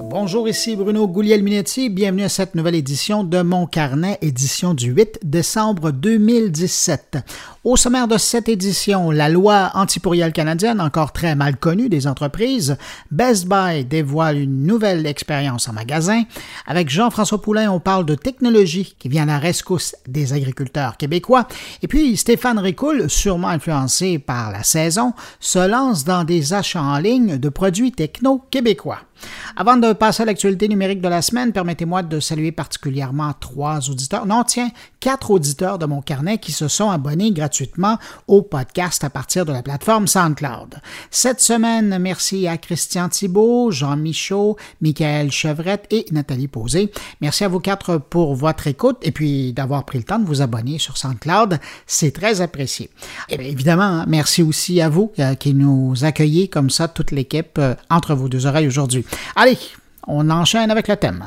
Bonjour, ici Bruno Gouliel-Minetti. Bienvenue à cette nouvelle édition de Mon Carnet, édition du 8 décembre 2017. Au sommaire de cette édition, la loi antipourrielle canadienne, encore très mal connue des entreprises, Best Buy dévoile une nouvelle expérience en magasin. Avec Jean-François Poulain, on parle de technologie qui vient à la rescousse des agriculteurs québécois. Et puis, Stéphane Ricoul, sûrement influencé par la saison, se lance dans des achats en ligne de produits techno québécois. Avant de passer à l'actualité numérique de la semaine, permettez-moi de saluer particulièrement trois auditeurs, non tiens, quatre auditeurs de mon carnet qui se sont abonnés gratuitement au podcast à partir de la plateforme SoundCloud. Cette semaine, merci à Christian Thibault, Jean Michaud, Michael Chevrette et Nathalie Posé. Merci à vous quatre pour votre écoute et puis d'avoir pris le temps de vous abonner sur SoundCloud. C'est très apprécié. Et bien, évidemment, merci aussi à vous euh, qui nous accueillez comme ça, toute l'équipe, euh, entre vos deux oreilles aujourd'hui. Allez, on enchaîne avec le thème.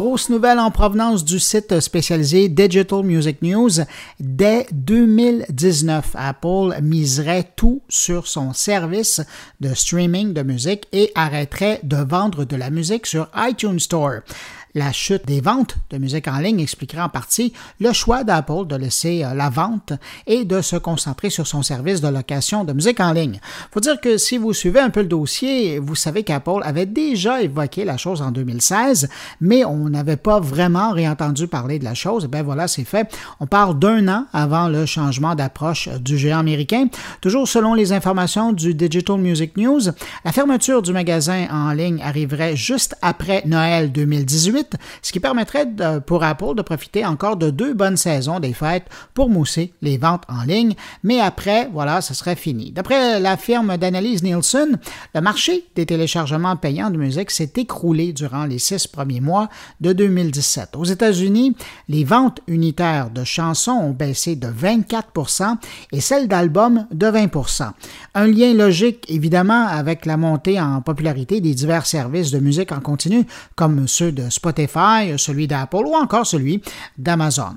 Grosse nouvelle en provenance du site spécialisé Digital Music News. Dès 2019, Apple miserait tout sur son service de streaming de musique et arrêterait de vendre de la musique sur iTunes Store. La chute des ventes de musique en ligne expliquerait en partie le choix d'Apple de laisser euh, la vente et de se concentrer sur son service de location de musique en ligne. Faut dire que si vous suivez un peu le dossier, vous savez qu'Apple avait déjà évoqué la chose en 2016, mais on n'avait pas vraiment réentendu parler de la chose. Et bien voilà, c'est fait. On parle d'un an avant le changement d'approche du géant américain. Toujours selon les informations du Digital Music News, la fermeture du magasin en ligne arriverait juste après Noël 2018 ce qui permettrait pour Apple de profiter encore de deux bonnes saisons des fêtes pour mousser les ventes en ligne. Mais après, voilà, ce serait fini. D'après la firme d'analyse Nielsen, le marché des téléchargements payants de musique s'est écroulé durant les six premiers mois de 2017. Aux États-Unis, les ventes unitaires de chansons ont baissé de 24% et celles d'albums de 20% Un lien logique, évidemment, avec la montée en popularité des divers services de musique en continu, comme ceux de Spotify Celui d'Apple ou encore celui d'Amazon.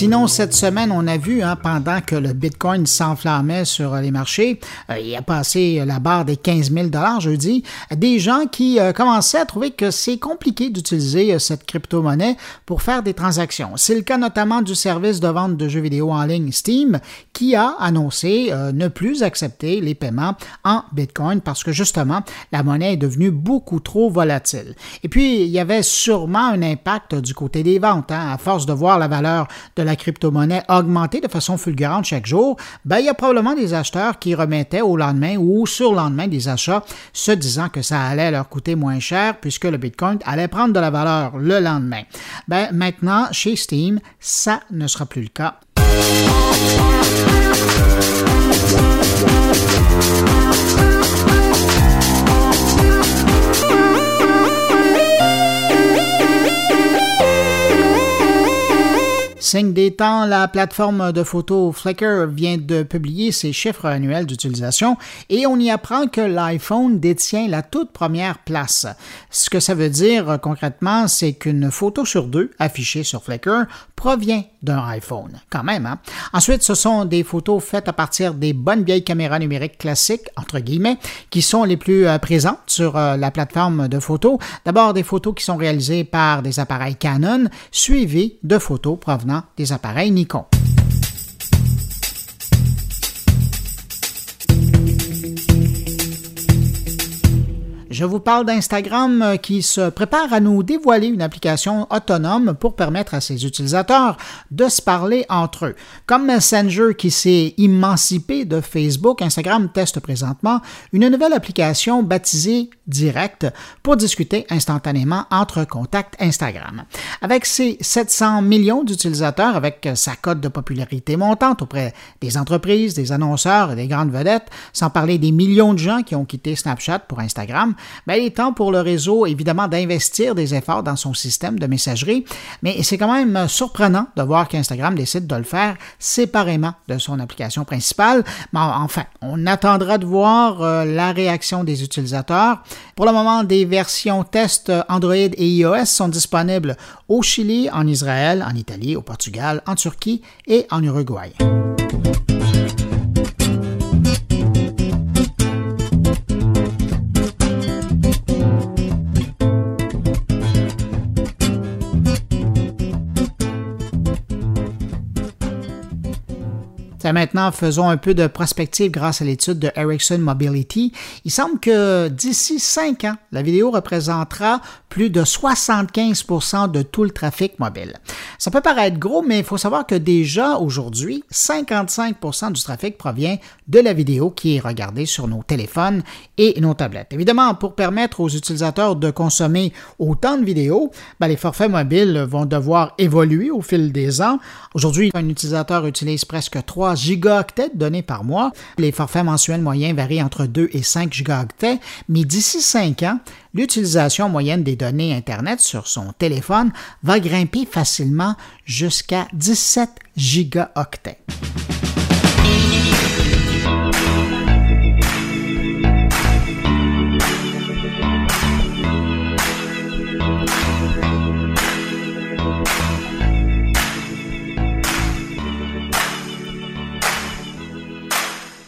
Sinon, cette semaine, on a vu, hein, pendant que le Bitcoin s'enflammait sur les marchés, euh, il a passé la barre des 15 000 jeudi, des gens qui euh, commençaient à trouver que c'est compliqué d'utiliser euh, cette crypto-monnaie pour faire des transactions. C'est le cas notamment du service de vente de jeux vidéo en ligne Steam, qui a annoncé ne plus accepter les paiements en Bitcoin parce que justement, la monnaie est devenue beaucoup trop volatile. Et puis, il y avait sûrement un impact du côté des ventes, hein, à force de voir la valeur de la la crypto-monnaie augmenter de façon fulgurante chaque jour, ben, il y a probablement des acheteurs qui remettaient au lendemain ou sur le lendemain des achats, se disant que ça allait leur coûter moins cher puisque le Bitcoin allait prendre de la valeur le lendemain. Ben, maintenant, chez Steam, ça ne sera plus le cas. Signe des temps, la plateforme de photos Flickr vient de publier ses chiffres annuels d'utilisation et on y apprend que l'iPhone détient la toute première place. Ce que ça veut dire concrètement, c'est qu'une photo sur deux affichée sur Flickr provient d'un iPhone. Quand même, hein? Ensuite, ce sont des photos faites à partir des bonnes vieilles caméras numériques classiques, entre guillemets, qui sont les plus euh, présentes sur euh, la plateforme de photos. D'abord, des photos qui sont réalisées par des appareils Canon, suivies de photos provenant des appareils Nikon. Je vous parle d'Instagram euh, qui se prépare à nous dévoiler une application autonome pour permettre à ses utilisateurs de se parler entre eux. Comme Messenger qui s'est émancipé de Facebook, Instagram teste présentement une nouvelle application baptisée Direct pour discuter instantanément entre contacts Instagram. Avec ses 700 millions d'utilisateurs, avec sa cote de popularité montante auprès des entreprises, des annonceurs et des grandes vedettes, sans parler des millions de gens qui ont quitté Snapchat pour Instagram, ben, il est temps pour le réseau, évidemment, d'investir des efforts dans son système de messagerie, mais c'est quand même surprenant de voir qu'Instagram décide de le faire séparément de son application principale. Enfin, on attendra de voir euh, la réaction des utilisateurs. Pour le moment, des versions test Android et iOS sont disponibles au Chili, en Israël, en Italie, au Portugal, en Turquie et en Uruguay. Maintenant, faisons un peu de prospective grâce à l'étude de Ericsson Mobility. Il semble que d'ici cinq ans, la vidéo représentera plus de 75% de tout le trafic mobile. Ça peut paraître gros, mais il faut savoir que déjà aujourd'hui, 55% du trafic provient de la vidéo qui est regardée sur nos téléphones et nos tablettes. Évidemment, pour permettre aux utilisateurs de consommer autant de vidéos, ben, les forfaits mobiles vont devoir évoluer au fil des ans. Aujourd'hui, un utilisateur utilise presque 3 gigaoctets de données par mois. Les forfaits mensuels moyens varient entre 2 et 5 gigaoctets, mais d'ici 5 ans, l'utilisation moyenne des données Internet sur son téléphone va grimper facilement jusqu'à 17 gigaoctets.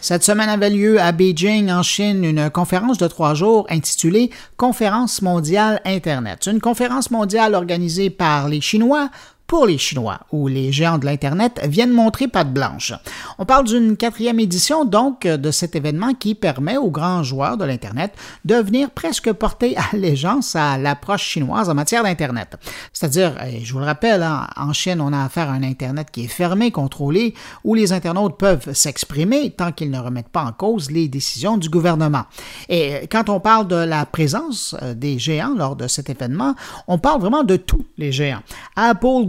Cette semaine avait lieu à Beijing, en Chine, une conférence de trois jours intitulée Conférence mondiale Internet. Une conférence mondiale organisée par les Chinois, pour les Chinois, où les géants de l'Internet viennent montrer patte blanche. On parle d'une quatrième édition, donc, de cet événement qui permet aux grands joueurs de l'Internet de venir presque porter allégeance à l'approche chinoise en matière d'Internet. C'est-à-dire, je vous le rappelle, hein, en Chine, on a affaire à un Internet qui est fermé, contrôlé, où les internautes peuvent s'exprimer tant qu'ils ne remettent pas en cause les décisions du gouvernement. Et quand on parle de la présence euh, des géants lors de cet événement, on parle vraiment de tous les géants.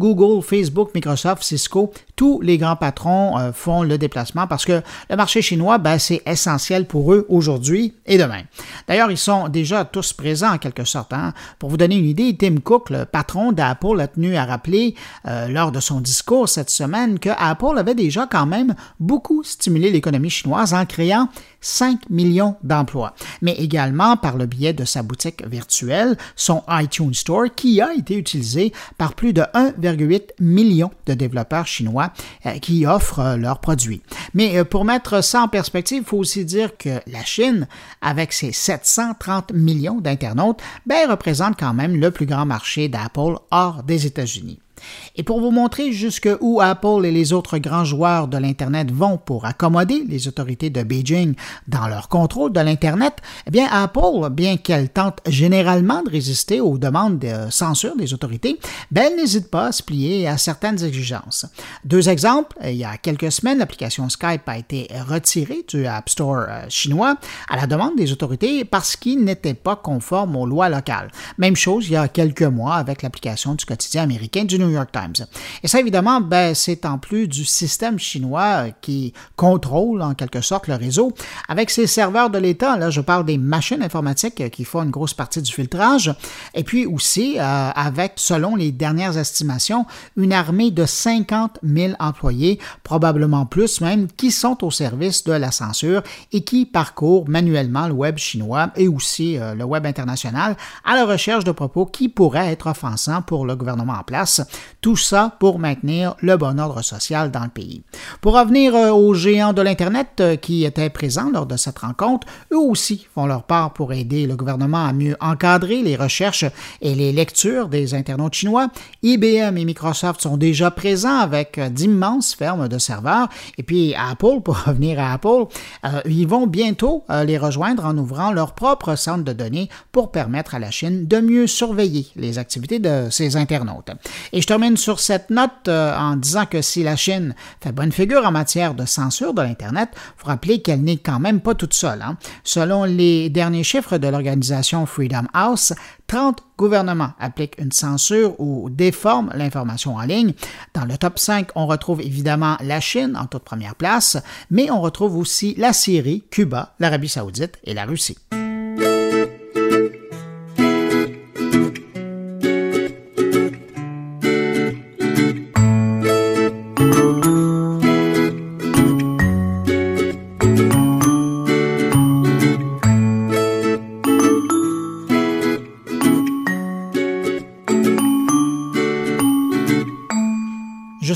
Google, Facebook, Microsoft, Cisco, tous les grands patrons euh, font le déplacement parce que le marché chinois, ben, c'est essentiel pour eux aujourd'hui et demain. D'ailleurs, ils sont déjà tous présents en quelque sorte. Hein. Pour vous donner une idée, Tim Cook, le patron d'Apple, a tenu à rappeler euh, lors de son discours cette semaine que Apple avait déjà quand même beaucoup stimulé l'économie chinoise en créant 5 millions d'emplois, mais également par le biais de sa boutique virtuelle, son iTunes Store, qui a été utilisé par plus de 1,8 million de développeurs chinois euh, qui offrent euh, leurs produits. Mais euh, pour mettre ça en perspective, il faut aussi dire que la Chine, avec ses 730 millions d'internautes, ben, représente quand même le plus grand marché d'Apple hors des États-Unis. Et pour vous montrer jusqu'où Apple et les autres grands joueurs de l'Internet vont pour accommoder les autorités de Beijing dans leur contrôle de l'Internet, eh bien Apple, bien qu'elle tente généralement de résister aux demandes de censure des autorités, ben, elle n'hésite pas à se plier à certaines exigences. Deux exemples, il y a quelques semaines, l'application Skype a été retirée du App Store euh, chinois à la demande des autorités parce qu'il n'était pas conforme aux lois locales. Même chose il y a quelques mois avec l'application du quotidien américain du New York Times. Et ça, évidemment, ben, c'est en plus du système chinois qui contrôle en quelque sorte le réseau. Avec ses serveurs de l'État, là, je parle des machines informatiques qui font une grosse partie du filtrage, et puis aussi euh, avec, selon les dernières estimations, une armée de 50 000 employés, probablement plus même, qui sont au service de la censure et qui parcourent manuellement le web chinois et aussi euh, le web international à la recherche de propos qui pourraient être offensants pour le gouvernement en place. Tout ça pour maintenir le bon ordre social dans le pays. Pour revenir euh, aux géants de l'Internet euh, qui étaient présents lors de cette rencontre, eux aussi font leur part pour aider le gouvernement à mieux encadrer les recherches et les lectures des internautes chinois. IBM et Microsoft sont déjà présents avec d'immenses fermes de serveurs. Et puis Apple, pour revenir à Apple, ils vont bientôt les rejoindre en ouvrant leur propre centre de données pour permettre à la Chine de mieux surveiller les activités de ses internautes. Et je termine sur cette note euh, en disant que si la Chine fait bonne figure en matière de censure de l'Internet, il faut rappeler qu'elle n'est quand même pas toute seule. Hein. Selon les derniers chiffres de l'organisation Freedom House, 30 gouvernements appliquent une censure ou déforment l'information en ligne. Dans le top 5, on retrouve évidemment la Chine en toute première place, mais on retrouve aussi la Syrie, Cuba, l'Arabie saoudite et la Russie.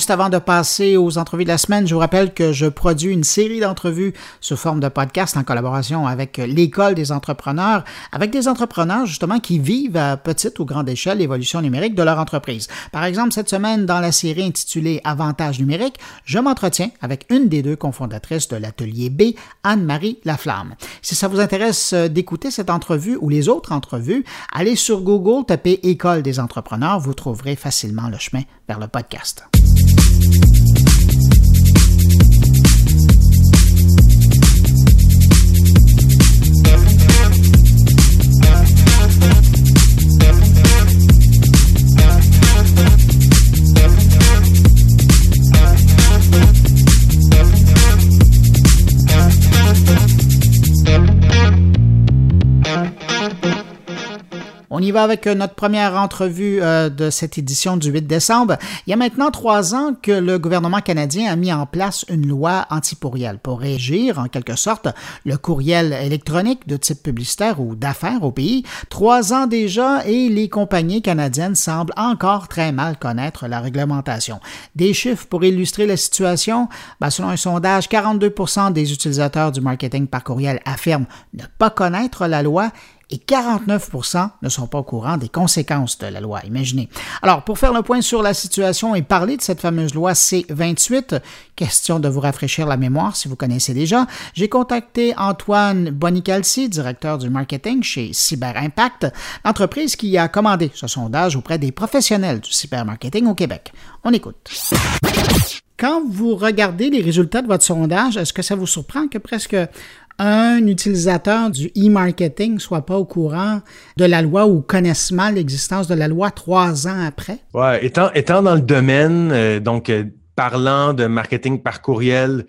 Juste avant de passer aux entrevues de la semaine, je vous rappelle que je produis une série d'entrevues sous forme de podcast en collaboration avec l'École des entrepreneurs, avec des entrepreneurs justement qui vivent à petite ou grande échelle l'évolution numérique de leur entreprise. Par exemple, cette semaine, dans la série intitulée Avantages numériques, je m'entretiens avec une des deux cofondatrices de l'atelier B, Anne-Marie Laflamme. Si ça vous intéresse d'écouter cette entrevue ou les autres entrevues, allez sur Google, tapez École des entrepreneurs, vous trouverez facilement le chemin vers le podcast. On y va avec euh, notre première entrevue euh, de cette édition du 8 décembre. Il y a maintenant trois ans que le gouvernement canadien a mis en place une loi anti-pourriel pour régir, en quelque sorte, le courriel électronique de type publicitaire ou d'affaires au pays. Trois ans déjà et les compagnies canadiennes semblent encore très mal connaître la réglementation. Des chiffres pour illustrer la situation? Ben, selon un sondage, 42% des utilisateurs du marketing par courriel affirment ne pas connaître la loi et 49% ne sont pas au courant des conséquences de la loi. Imaginez. Alors, pour faire le point sur la situation et parler de cette fameuse loi C-28, question de vous rafraîchir la mémoire si vous connaissez déjà, j'ai contacté Antoine Bonicalci, directeur du marketing chez Cyber Impact, l'entreprise qui a commandé ce sondage auprès des professionnels du cybermarketing au Québec. On écoute. Quand vous regardez les résultats de votre sondage, est-ce que ça vous surprend que presque un utilisateur du e-marketing soit pas au courant de la loi ou connaisse mal l'existence de la loi trois ans après? Ouais, étant, étant dans le domaine, euh, donc euh, parlant de marketing par courriel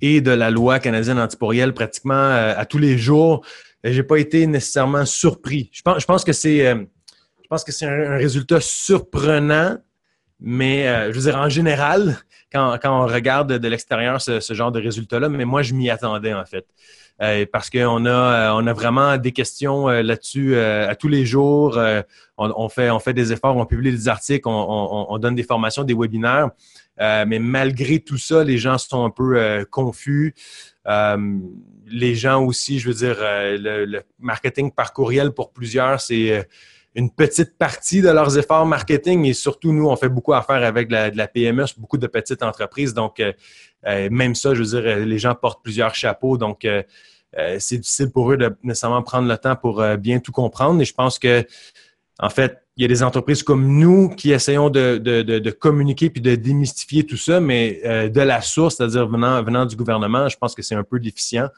et de la loi canadienne anti-pourriel pratiquement euh, à tous les jours, j'ai pas été nécessairement surpris. Je pense que c'est un, résultat surprenant, mais je veux dire, en général, quand, quand on regarde de l'extérieur ce, genre de résultat-là, mais moi, je m'y attendais en fait. Euh, parce qu'on a, euh, on a vraiment des questions euh, là-dessus à tous les jours. On, fait, on fait des efforts, on publie des articles, on, donne des formations, des webinaires. mais malgré tout ça, les gens sont un peu confus. les gens aussi, je veux dire, le, marketing par courriel pour plusieurs, c'est une petite partie de leurs efforts marketing et surtout, nous, on fait beaucoup affaire avec de la, PME, beaucoup de petites entreprises. Donc, même ça, je veux dire, les gens portent plusieurs chapeaux. Donc, euh, c'est difficile pour eux de nécessairement prendre le temps pour euh, bien tout comprendre. Et je pense que, en fait, il y a des entreprises comme nous qui essayons de, communiquer puis de démystifier tout ça, mais euh, de la source, c'est-à-dire venant, venant du gouvernement, je pense que c'est un peu déficient.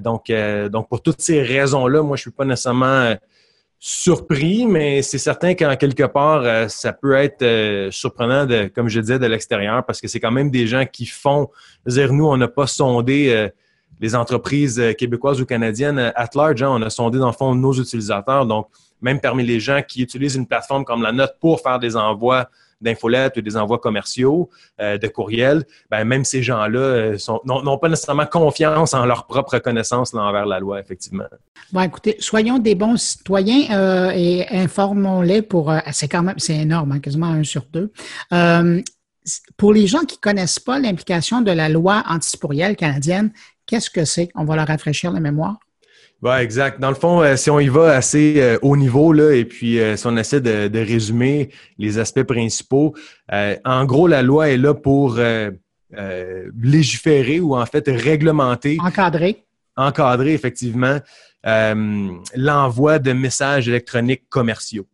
donc, donc, pour toutes ces raisons-là, moi, je ne suis pas nécessairement surpris, mais c'est certain qu'en quelque part, ça peut être surprenant, de, comme je disais, de l'extérieur, parce que c'est quand même des gens qui font. dire, nous, on n'a pas sondé les entreprises euh, québécoises ou canadiennes euh, at large. Hein, on a sondé dans le fond nos utilisateurs. Donc, même parmi les gens qui utilisent une plateforme comme la note pour faire des envois d'infolettes ou des envois commerciaux, de courriels, ben, même ces gens-là n'ont pas nécessairement confiance en leur propre connaissance envers la loi, effectivement. Bon, écoutez, soyons des bons citoyens et informons-les pour. c'est quand même, c'est énorme, hein, quasiment un sur deux pour les gens qui ne connaissent pas l'implication de la loi antisporielle canadienne, qu'est-ce que c'est? On va leur rafraîchir la mémoire. Oui, exact. Dans le fond, euh, si on y va assez euh, haut niveau, là, et puis euh, si on essaie de, résumer les aspects principaux, en gros, la loi est là pour légiférer ou en fait réglementer. Encadrer. Encadrer, effectivement, l'envoi de messages électroniques commerciaux.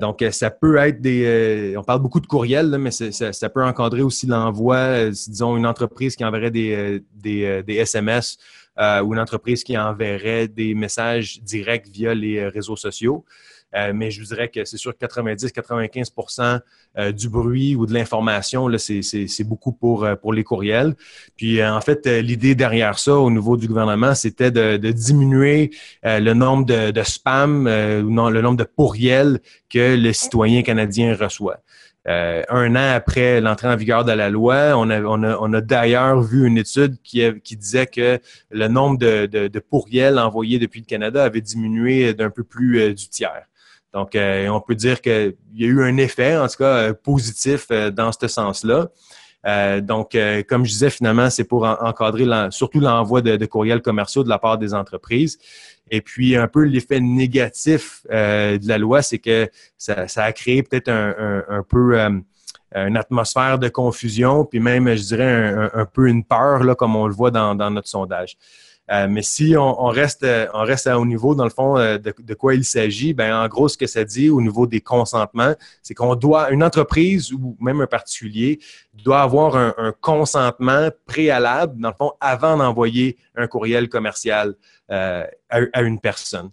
Donc, ça peut être des. On parle beaucoup de courriels, mais ça, peut encadrer aussi l'envoi, disons, une entreprise qui enverrait des, des, des SMS ou une entreprise qui enverrait des messages directs via les réseaux sociaux. Euh, mais je vous dirais que c'est sûr que 90-95% euh, du bruit ou de l'information, c'est beaucoup pour, euh, pour les courriels. Puis en fait, l'idée derrière ça au niveau du gouvernement, c'était de, diminuer le nombre de, de spam ou non, le nombre de courriels que le citoyen canadien reçoit. Un an après l'entrée en vigueur de la loi, on a, d'ailleurs vu une étude qui, disait que le nombre de, pourriels envoyés depuis le Canada avait diminué d'un peu plus du tiers. Donc, euh, on peut dire qu'il y a eu un effet, en tout cas, euh, positif euh, dans ce sens-là. Donc, comme je disais, finalement, c'est pour encadrer surtout l'envoi de, courriels commerciaux de la part des entreprises. Et puis, un peu l'effet négatif de la loi, c'est que ça, a créé peut-être un, peu une atmosphère de confusion, puis même, je dirais, un, peu une peur, là, comme on le voit dans notre sondage. Euh, mais si on, reste, euh, on reste à haut niveau, dans le fond, euh, de, quoi il s'agit, ben en gros, ce que ça dit au niveau des consentements, c'est qu'on doit, une entreprise ou même un particulier doit avoir un, consentement préalable, dans le fond, avant d'envoyer un courriel commercial à, une personne.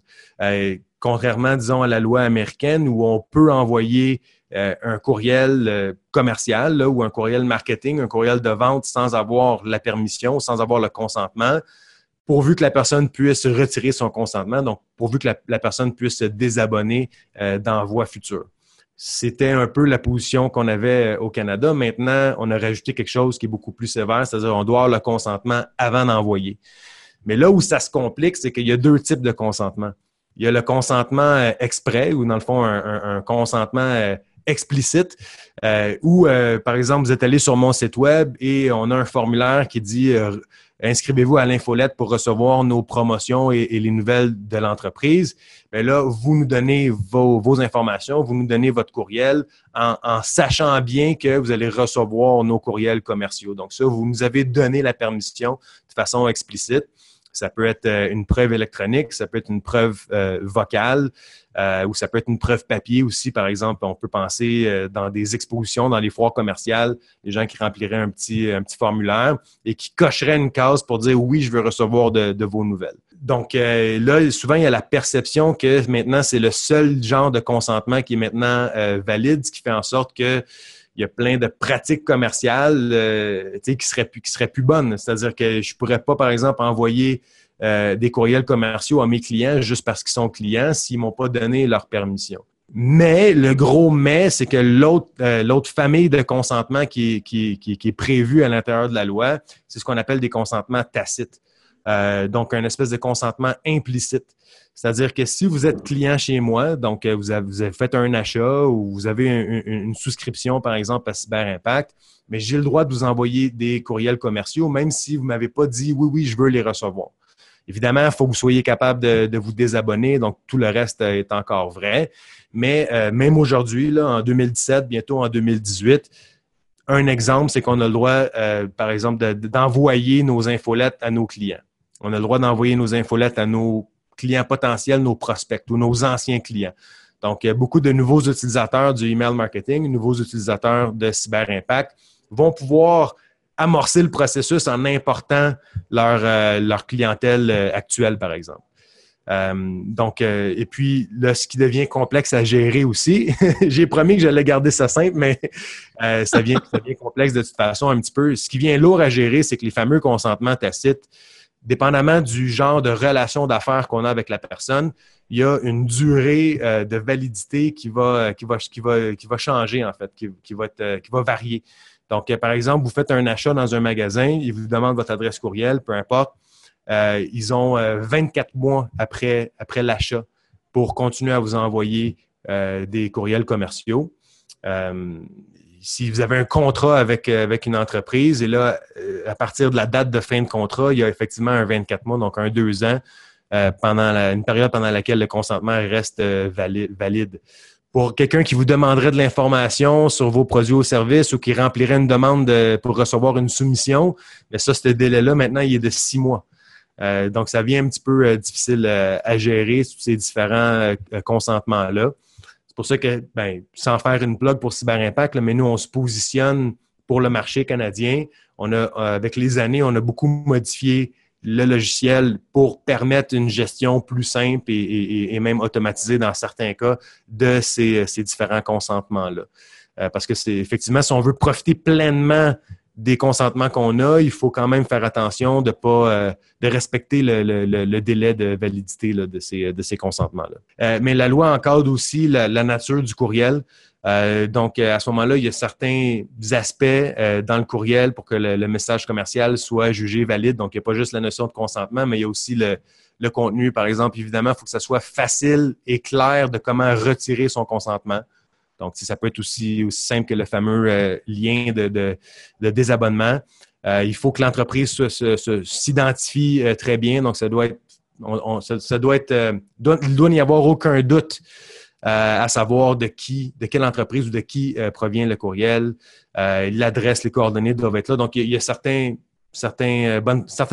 contrairement, disons, à la loi américaine où on peut envoyer un courriel commercial ou un courriel marketing, un courriel de vente sans avoir la permission, sans avoir le consentement pourvu que la personne puisse retirer son consentement, donc pourvu que la, personne puisse se désabonner euh, d'envoi futur. C'était un peu la position qu'on avait euh, au Canada. Maintenant, on a rajouté quelque chose qui est beaucoup plus sévère, c'est-à-dire on doit avoir le consentement avant d'envoyer. Mais là où ça se complique, c'est qu'il y a deux types de consentement. Il y a le consentement euh, exprès, ou dans le fond, un, consentement explicite, où, par exemple, vous êtes allé sur mon site web et on a un formulaire qui dit inscrivez-vous à l'infolette pour recevoir nos promotions et, les nouvelles de l'entreprise. Mais là, vous nous donnez vos, informations, vous nous donnez votre courriel en, sachant bien que vous allez recevoir nos courriels commerciaux. Donc ça, vous nous avez donné la permission de façon explicite. Ça peut être euh, une preuve électronique, ça peut être une preuve euh, vocale, euh, ou ça peut être une preuve papier aussi. Par exemple, on peut penser dans des expositions, dans les foires commerciales, les gens qui rempliraient un petit, un petit formulaire et qui cocheraient une case pour dire oui, je veux recevoir de, de vos nouvelles. Donc là, souvent, il y a la perception que maintenant, c'est le seul genre de consentement qui est maintenant valide, ce qui fait en sorte que il y a plein de pratiques commerciales euh, qui seraient plus qui seraient plus bonnes. C'est-à-dire que je pourrais pas, par exemple, envoyer euh, des courriels commerciaux à mes clients juste parce qu'ils sont clients s'ils m'ont pas donné leur permission. Mais le gros mais, c'est que l'autre euh, famille de consentement qui est prévue à l'intérieur de la loi, c'est ce qu'on appelle des consentements tacites. Donc, un espèce de consentement implicite. C'est-à-dire que si vous êtes client chez moi, donc euh, vous avez, fait un achat ou vous avez une, souscription, par exemple, à Cyber Impact, mais j'ai le droit de vous envoyer des courriels commerciaux, même si vous ne m'avez pas dit oui, oui, je veux les recevoir. Évidemment, il faut que vous soyez capable de, vous désabonner, donc tout le reste est encore vrai. Mais euh, même aujourd'hui, là, en 2017, bientôt en 2018, un exemple, c'est qu'on a le droit, euh, par exemple, d'envoyer nos infolettes à nos clients. On a le droit d'envoyer nos infolettes à nos clients potentiels, nos prospects ou nos anciens clients. Donc, a beaucoup de nouveaux utilisateurs du email marketing, nouveaux utilisateurs de Cyber Impact vont pouvoir amorcer le processus en important leur, euh, clientèle euh, actuelle, par exemple. Euh, donc, et puis, ce qui devient complexe à gérer aussi, j'ai promis que j'allais garder ça simple, mais ça, vient, ça devient complexe de toute façon un petit peu. Ce qui vient lourd à gérer, c'est que les fameux consentements tacites, dépendamment du genre de relation d'affaires qu'on a avec la personne, il y a une durée euh, de validité qui va, changer, en fait, qui, qui va, varier. Donc, par exemple, vous faites un achat dans un magasin, ils vous demandent votre adresse courriel, peu importe. ils ont 24 mois après l'achat pour continuer à vous envoyer des courriels commerciaux si vous avez un contrat avec, euh, avec une entreprise, et là, euh, à partir de la date de fin de contrat, il y a effectivement un 24 mois, donc un deux ans, euh, pendant une période pendant laquelle le consentement reste valide, Pour quelqu'un qui vous demanderait de l'information sur vos produits ou services ou qui remplirait une demande pour recevoir une soumission, mais ça, ce délai-là, maintenant, il est de six mois. donc, ça devient un petit peu difficile à gérer, ces différents consentements-là pour ça que, ben, sans faire une blog pour Cyber Impact, mais nous, on se positionne pour le marché canadien. On a, euh, avec les années, on a beaucoup modifié le logiciel pour permettre une gestion plus simple et, même automatisée dans certains cas de ces, différents consentements-là. Euh, parce que c'est effectivement, si on veut profiter pleinement des consentements qu'on a, il faut quand même faire attention de pas euh, de respecter le, délai de validité de ces, consentements-là. Euh, mais la loi encadre aussi la, nature du courriel. Euh, donc, à ce moment-là, il y a certains aspects dans le courriel pour que le, message commercial soit jugé valide. Donc, il n'y a pas juste la notion de consentement, mais il y a aussi le, le contenu. Par exemple, évidemment, il faut que ça soit facile et clair de comment retirer son consentement. Donc, ça peut être aussi, aussi simple que le fameux euh, lien de, désabonnement. Euh, il faut que l'entreprise s'identifie euh, très bien. Donc, ça doit être, il doit n'y avoir aucun doute à savoir de qui, de quelle entreprise ou de qui provient le courriel. L'adresse, les coordonnées doivent être là. Donc, il y a, certaines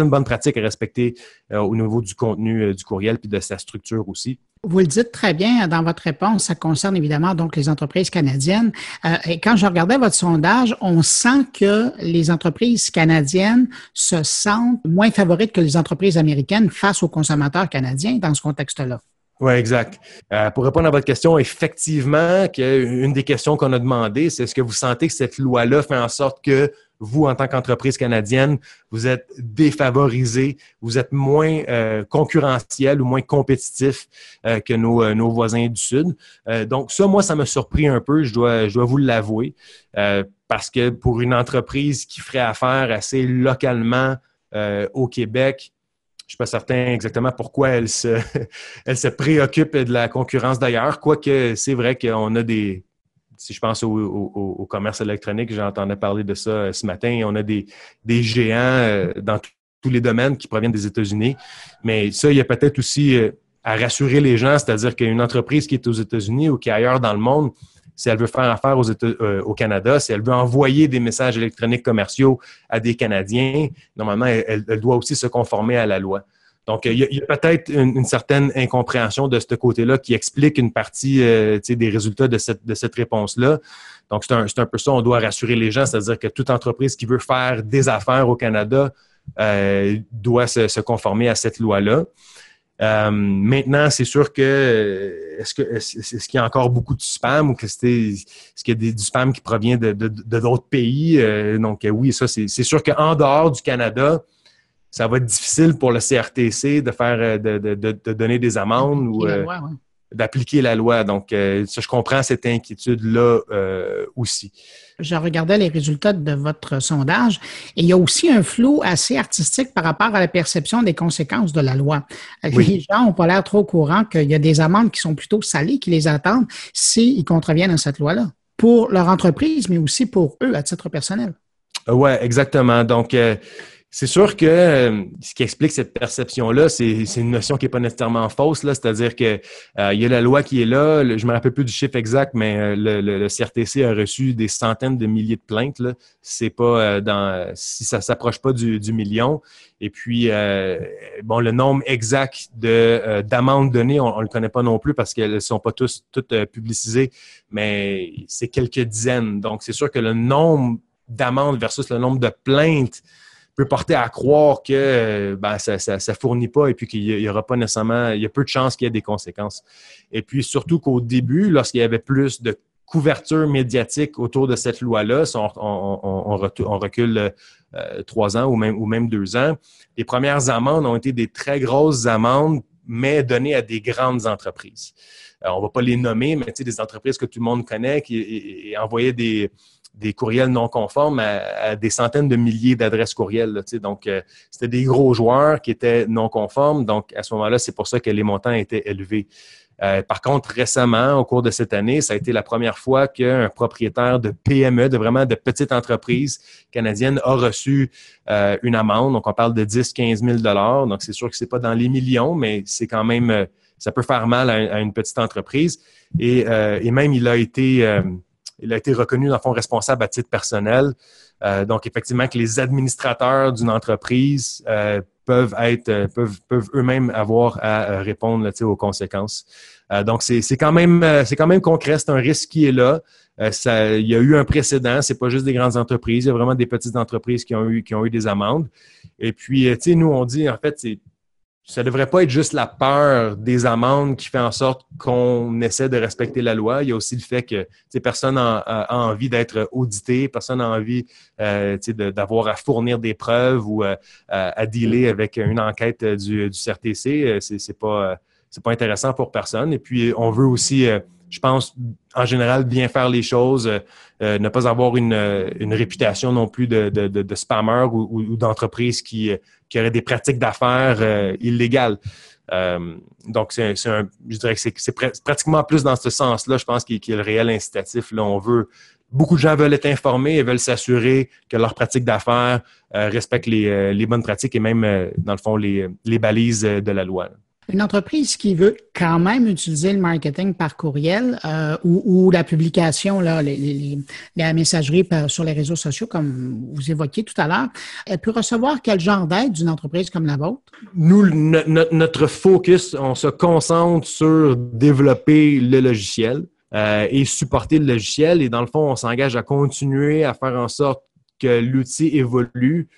bonnes pratiques à respecter au niveau du contenu du courriel puis de sa structure aussi. Vous le dites très bien dans votre réponse, ça concerne évidemment donc les entreprises canadiennes. Euh, et quand je regardais votre sondage, on sent que les entreprises canadiennes se sentent moins favorites que les entreprises américaines face aux consommateurs canadiens dans ce contexte-là. Oui, exact. Euh, pour répondre à votre question, effectivement, une des questions qu'on a demandé, c'est est-ce que vous sentez que cette loi-là fait en sorte que vous, en tant qu'entreprise canadienne, vous êtes défavorisé, vous êtes moins euh, concurrentiel ou moins compétitif euh, que nos, euh, nos, voisins du Sud. donc, ça, moi, ça m'a surpris un peu, je dois, vous l'avouer, parce que pour une entreprise qui ferait affaire assez localement au Québec, je ne suis pas certain exactement pourquoi elle se préoccupe de la concurrence d'ailleurs, quoique c'est vrai qu'on a des, si je pense au, commerce électronique, j'entendais parler de ça euh, ce matin. On a des, géants euh, dans tous les domaines qui proviennent des États-Unis. Mais ça, il y a peut-être aussi euh, à rassurer les gens, c'est-à-dire qu'une entreprise qui est aux États-Unis ou qui est ailleurs dans le monde, si elle veut faire affaire au Canada, si elle veut envoyer des messages électroniques commerciaux à des Canadiens, normalement, elle doit aussi se conformer à la loi. Donc, il y a, peut-être une, certaine incompréhension de ce côté-là qui explique une partie euh, des résultats de cette, de cette réponse-là. Donc, c'est un, peu ça, on doit rassurer les gens, c'est-à-dire que toute entreprise qui veut faire des affaires au Canada euh, doit se, conformer à cette loi-là. Euh, maintenant, c'est sûr que est-ce que est-ce qu'il y a encore beaucoup de spam ou que c'était est-ce qu'il y a du spam qui provient de, d'autres pays? donc oui, ça c'est sûr qu'en dehors du Canada, ça va être difficile pour le CRTC de faire euh, de, donner des amendes ou euh, d'appliquer la loi. Donc, euh, je comprends cette inquiétude-là aussi. Je regardais les résultats de votre sondage et il y a aussi un flou assez artistique par rapport à la perception des conséquences de la loi. Les gens n'ont pas l'air trop au courant qu'il y a des amendes qui sont plutôt salées qui les attendent s'ils contreviennent à cette loi-là, pour leur entreprise, mais aussi pour eux à titre personnel. Oui, exactement. Donc, c'est sûr que euh, ce qui explique cette perception-là, c'est une notion qui n'est pas nécessairement fausse. C'est-à-dire qu'il euh, y a la loi qui est là. je ne me rappelle plus du chiffre exact, mais euh, le, CRTC a reçu des centaines de milliers de plaintes. C'est pas dans si ça s'approche pas du, million. Et puis, bon, le nombre exact de d'amendes données, on ne le connaît pas non plus parce qu'elles ne sont pas tous toutes publicisées, mais c'est quelques dizaines. Donc, c'est sûr que le nombre d'amendes versus le nombre de plaintes peut porter à croire que euh, ben, ça ne fournit pas et puis qu'il n'y aura pas nécessairement, il y a peu de chances qu'il y ait des conséquences. Et puis surtout qu'au début, lorsqu'il y avait plus de couverture médiatique autour de cette loi-là. On, recule euh, trois ans ou même, ou même deux ans. Les premières amendes ont été des très grosses amendes, mais données à des grandes entreprises. Euh, on ne va pas les nommer, mais des entreprises que tout le monde connaît qui envoyaient des, des courriels non conformes à, des centaines de milliers d'adresses courriels. donc, euh, c'était des gros joueurs qui étaient non conformes. Donc, à ce moment-là, c'est pour ça que les montants étaient élevés. Euh, par contre, récemment, au cours de cette année, ça a été la première fois qu'un propriétaire de PME, de vraiment de petites entreprises canadiennes, a reçu euh, une amende. Donc, on parle de 10-15 000 Donc, c'est sûr que c'est pas dans les millions, mais c'est quand même, ça peut faire mal à, une petite entreprise. Et, même, il a été il a été reconnu, dans le fond, responsable à titre personnel. Euh, donc, effectivement, que les administrateurs d'une entreprise euh, peuvent être, euh, peuvent, eux-mêmes avoir à répondre aux conséquences. donc, c'est quand même, c'est quand concret. C'est un risque qui est là. Ça, il y a eu un précédent. C'est pas juste des grandes entreprises. Il y a vraiment des petites entreprises qui ont eu, des amendes. Et puis, tu nous, on dit, en fait, c'est ça ne devrait pas être juste la peur des amendes qui fait en sorte qu'on essaie de respecter la loi. Il y a aussi le fait que personne n'a a envie d'être audité, personne n'a envie euh, d'avoir à fournir des preuves ou euh, à, dealer avec une enquête du, du CRTC. Euh, c'est, pas c'est pas intéressant pour personne. Et puis on veut aussi, je pense, en général, bien faire les choses, ne pas avoir une, une réputation non plus de, de, de, spammer ou, ou d'entreprise qui qui aurait des pratiques d'affaires euh, illégales. Euh, donc, c'est un, je dirais que c'est pratiquement plus dans ce sens-là, je pense, qu'il y a le réel incitatif. Là, on veut, beaucoup de gens veulent être informés et veulent s'assurer que leurs pratiques d'affaires euh, respectent les, les, bonnes pratiques et même, dans le fond, les, les balises de la loi. Une entreprise qui veut quand même utiliser le marketing par courriel euh, ou, la publication, la messagerie sur les réseaux sociaux, comme vous évoquiez tout à l'heure, elle peut recevoir quel genre d'aide d'une entreprise comme la vôtre? Nous, notre focus, on se concentre sur développer le logiciel euh, et supporter le logiciel. Et dans le fond, on s'engage à continuer à faire en sorte que l'outil évolue.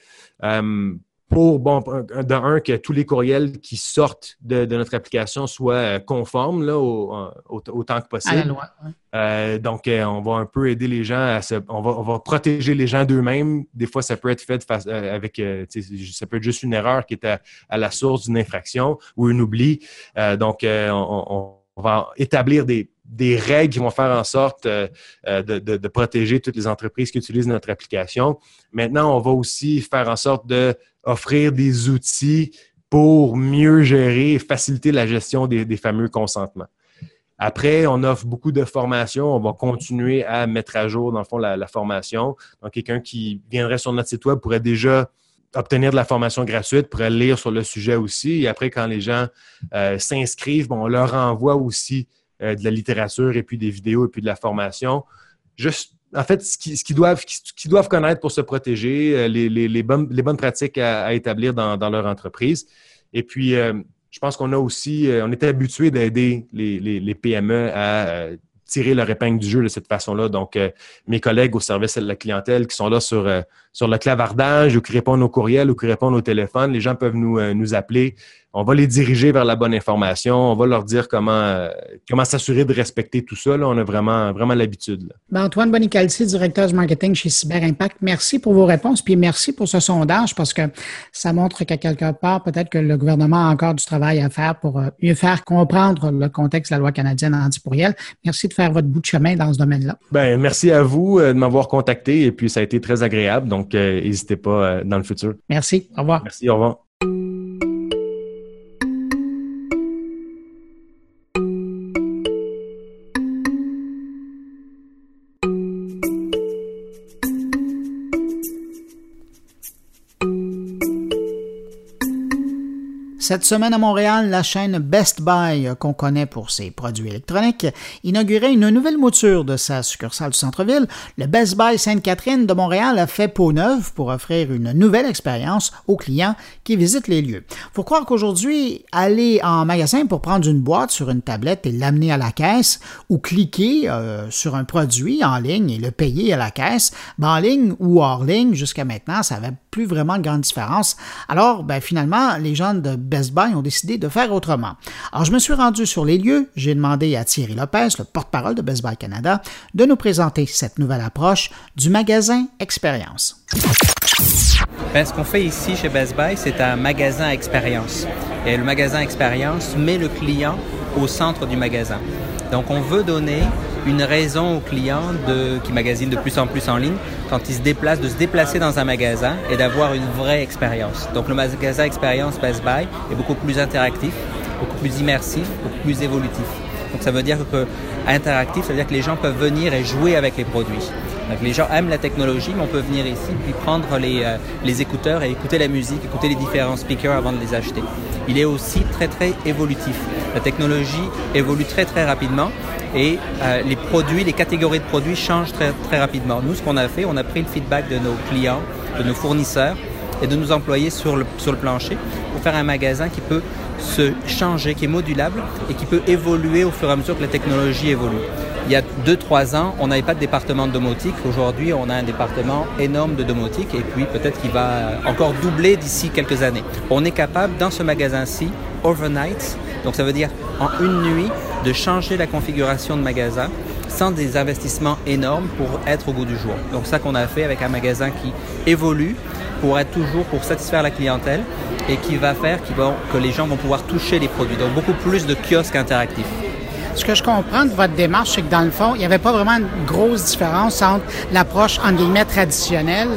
Euh, pour, bon, d'un un, que tous les courriels qui sortent de, notre application soient euh, conformes là, autant que possible. À la loi, euh, donc, euh, on va un peu aider les gens à se, on va, on va protéger les gens d'eux-mêmes. Des fois, ça peut être fait face, avec, ça peut être juste une erreur qui est à, la source d'une infraction ou un oubli. donc, on, va établir des, des règles qui vont faire en sorte de, de, protéger toutes les entreprises qui utilisent notre application. Maintenant, on va aussi faire en sorte de offrir des outils pour mieux gérer et faciliter la gestion des, fameux consentements. Après, on offre beaucoup de formations. On va continuer à mettre à jour, dans le fond, la, formation. Donc, quelqu'un qui viendrait sur notre site web pourrait déjà obtenir de la formation gratuite, pourrait lire sur le sujet aussi. Et après, quand les gens euh, s'inscrivent, on leur envoie aussi euh, de la littérature et puis des vidéos et puis de la formation. Juste en fait, ce qu'ils doivent, doivent, connaître pour se protéger, euh, les, bonnes, pratiques à, établir dans, leur entreprise. Et puis, je pense qu'on a aussi, on était habitué d'aider les, PME à tirer leur épingle du jeu de cette façon-là. Donc, mes collègues au service de la clientèle qui sont là sur, sur le clavardage ou qui répondent aux courriels ou qui répondent au téléphone, les gens peuvent nous, nous appeler on va les diriger vers la bonne information, on va leur dire comment, euh, comment s'assurer de respecter tout ça. On a vraiment, vraiment l'habitude. Ben, Antoine Bonicalci, directeur du marketing chez Cyber Impact, merci pour vos réponses, puis merci pour ce sondage parce que ça montre qu'à quelque part, peut-être que le gouvernement a encore du travail à faire pour euh, mieux faire comprendre le contexte de la loi canadienne anti-pourriel. Merci de faire votre bout de chemin dans ce domaine-là. Ben, merci à vous euh, de m'avoir contacté et puis ça a été très agréable. Donc, n'hésitez pas dans le futur. Merci. Au revoir. Merci. Au revoir. Cette semaine à Montréal, la chaîne Best Buy, qu'on connaît pour ses produits électroniques, inaugurait une nouvelle mouture de sa succursale du centre-ville. Le Best Buy Sainte-Catherine de Montréal a fait peau neuve pour offrir une nouvelle expérience aux clients qui visitent les lieux. Faut croire qu'aujourd'hui, aller en magasin pour prendre une boîte sur une tablette et l'amener à la caisse ou cliquer euh, sur un produit en ligne et le payer à la caisse, ben en ligne ou hors ligne, jusqu'à maintenant, ça avait plus vraiment de grande différence. Alors, ben, finalement, les gens de Best Buy ont décidé de faire autrement. Alors, je me suis rendu sur les lieux. J'ai demandé à Thierry Lopez, le porte-parole de Best Buy Canada, de nous présenter cette nouvelle approche du magasin Expérience. Ben, ce qu'on fait ici chez Best Buy, c'est un magasin expérience. Et le magasin expérience met le client au centre du magasin. Donc on veut donner une raison au client de, qui magasine de plus en plus en ligne quand il se déplace, de se déplacer dans un magasin et d'avoir une vraie expérience. Donc le magasin expérience Best Buy est beaucoup plus interactif, beaucoup plus immersif, beaucoup plus évolutif. Donc ça veut dire que interactif, ça veut dire que les gens peuvent venir et jouer avec les produits. Les gens aiment la technologie, mais on peut venir ici puis prendre les, euh, les écouteurs et écouter la musique, écouter les différents speakers avant de les acheter. Il est aussi très très évolutif. La technologie évolue très très rapidement et euh, les produits, les catégories de produits changent très très rapidement. Nous, ce qu'on a fait, on a pris le feedback de nos clients, de nos fournisseurs et de nos employés sur le, sur le plancher pour faire un magasin qui peut se changer, qui est modulable et qui peut évoluer au fur et à mesure que la technologie évolue. Il y a 2-3 ans, on n'avait pas de département de domotique. Aujourd'hui, on a un département énorme de domotique et puis peut-être qu'il va encore doubler d'ici quelques années. On est capable, dans ce magasin-ci, overnight, donc ça veut dire en une nuit, de changer la configuration de magasin sans des investissements énormes pour être au bout du jour. Donc ça qu'on a fait avec un magasin qui évolue pour être toujours pour satisfaire la clientèle et qui va faire que les gens vont pouvoir toucher les produits. Donc beaucoup plus de kiosques interactifs. Ce que je comprends de votre démarche, c'est que dans le fond, il n'y avait pas vraiment une grosse différence entre l'approche, en guillemets, traditionnelle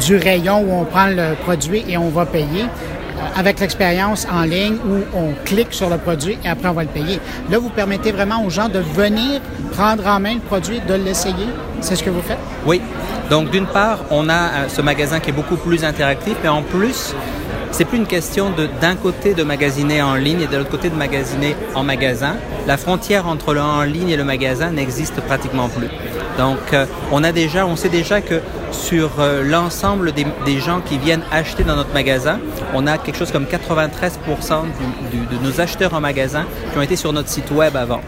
du rayon où on prend le produit et on va payer euh, avec l'expérience en ligne où on clique sur le produit et après on va le payer. Là, vous permettez vraiment aux gens de venir prendre en main le produit, de l'essayer? C'est ce que vous faites? Oui. Donc, d'une part, on a euh, ce magasin qui est beaucoup plus interactif, mais en plus, c'est plus une question d'un côté de magasiner en ligne et de l'autre côté de magasiner en magasin. La frontière entre le en ligne et le magasin n'existe pratiquement plus. Donc, euh, on a déjà, on sait déjà que sur euh, l'ensemble des, gens qui viennent acheter dans notre magasin, on a quelque chose comme 93% de nos acheteurs en magasin qui ont été sur notre site web avant.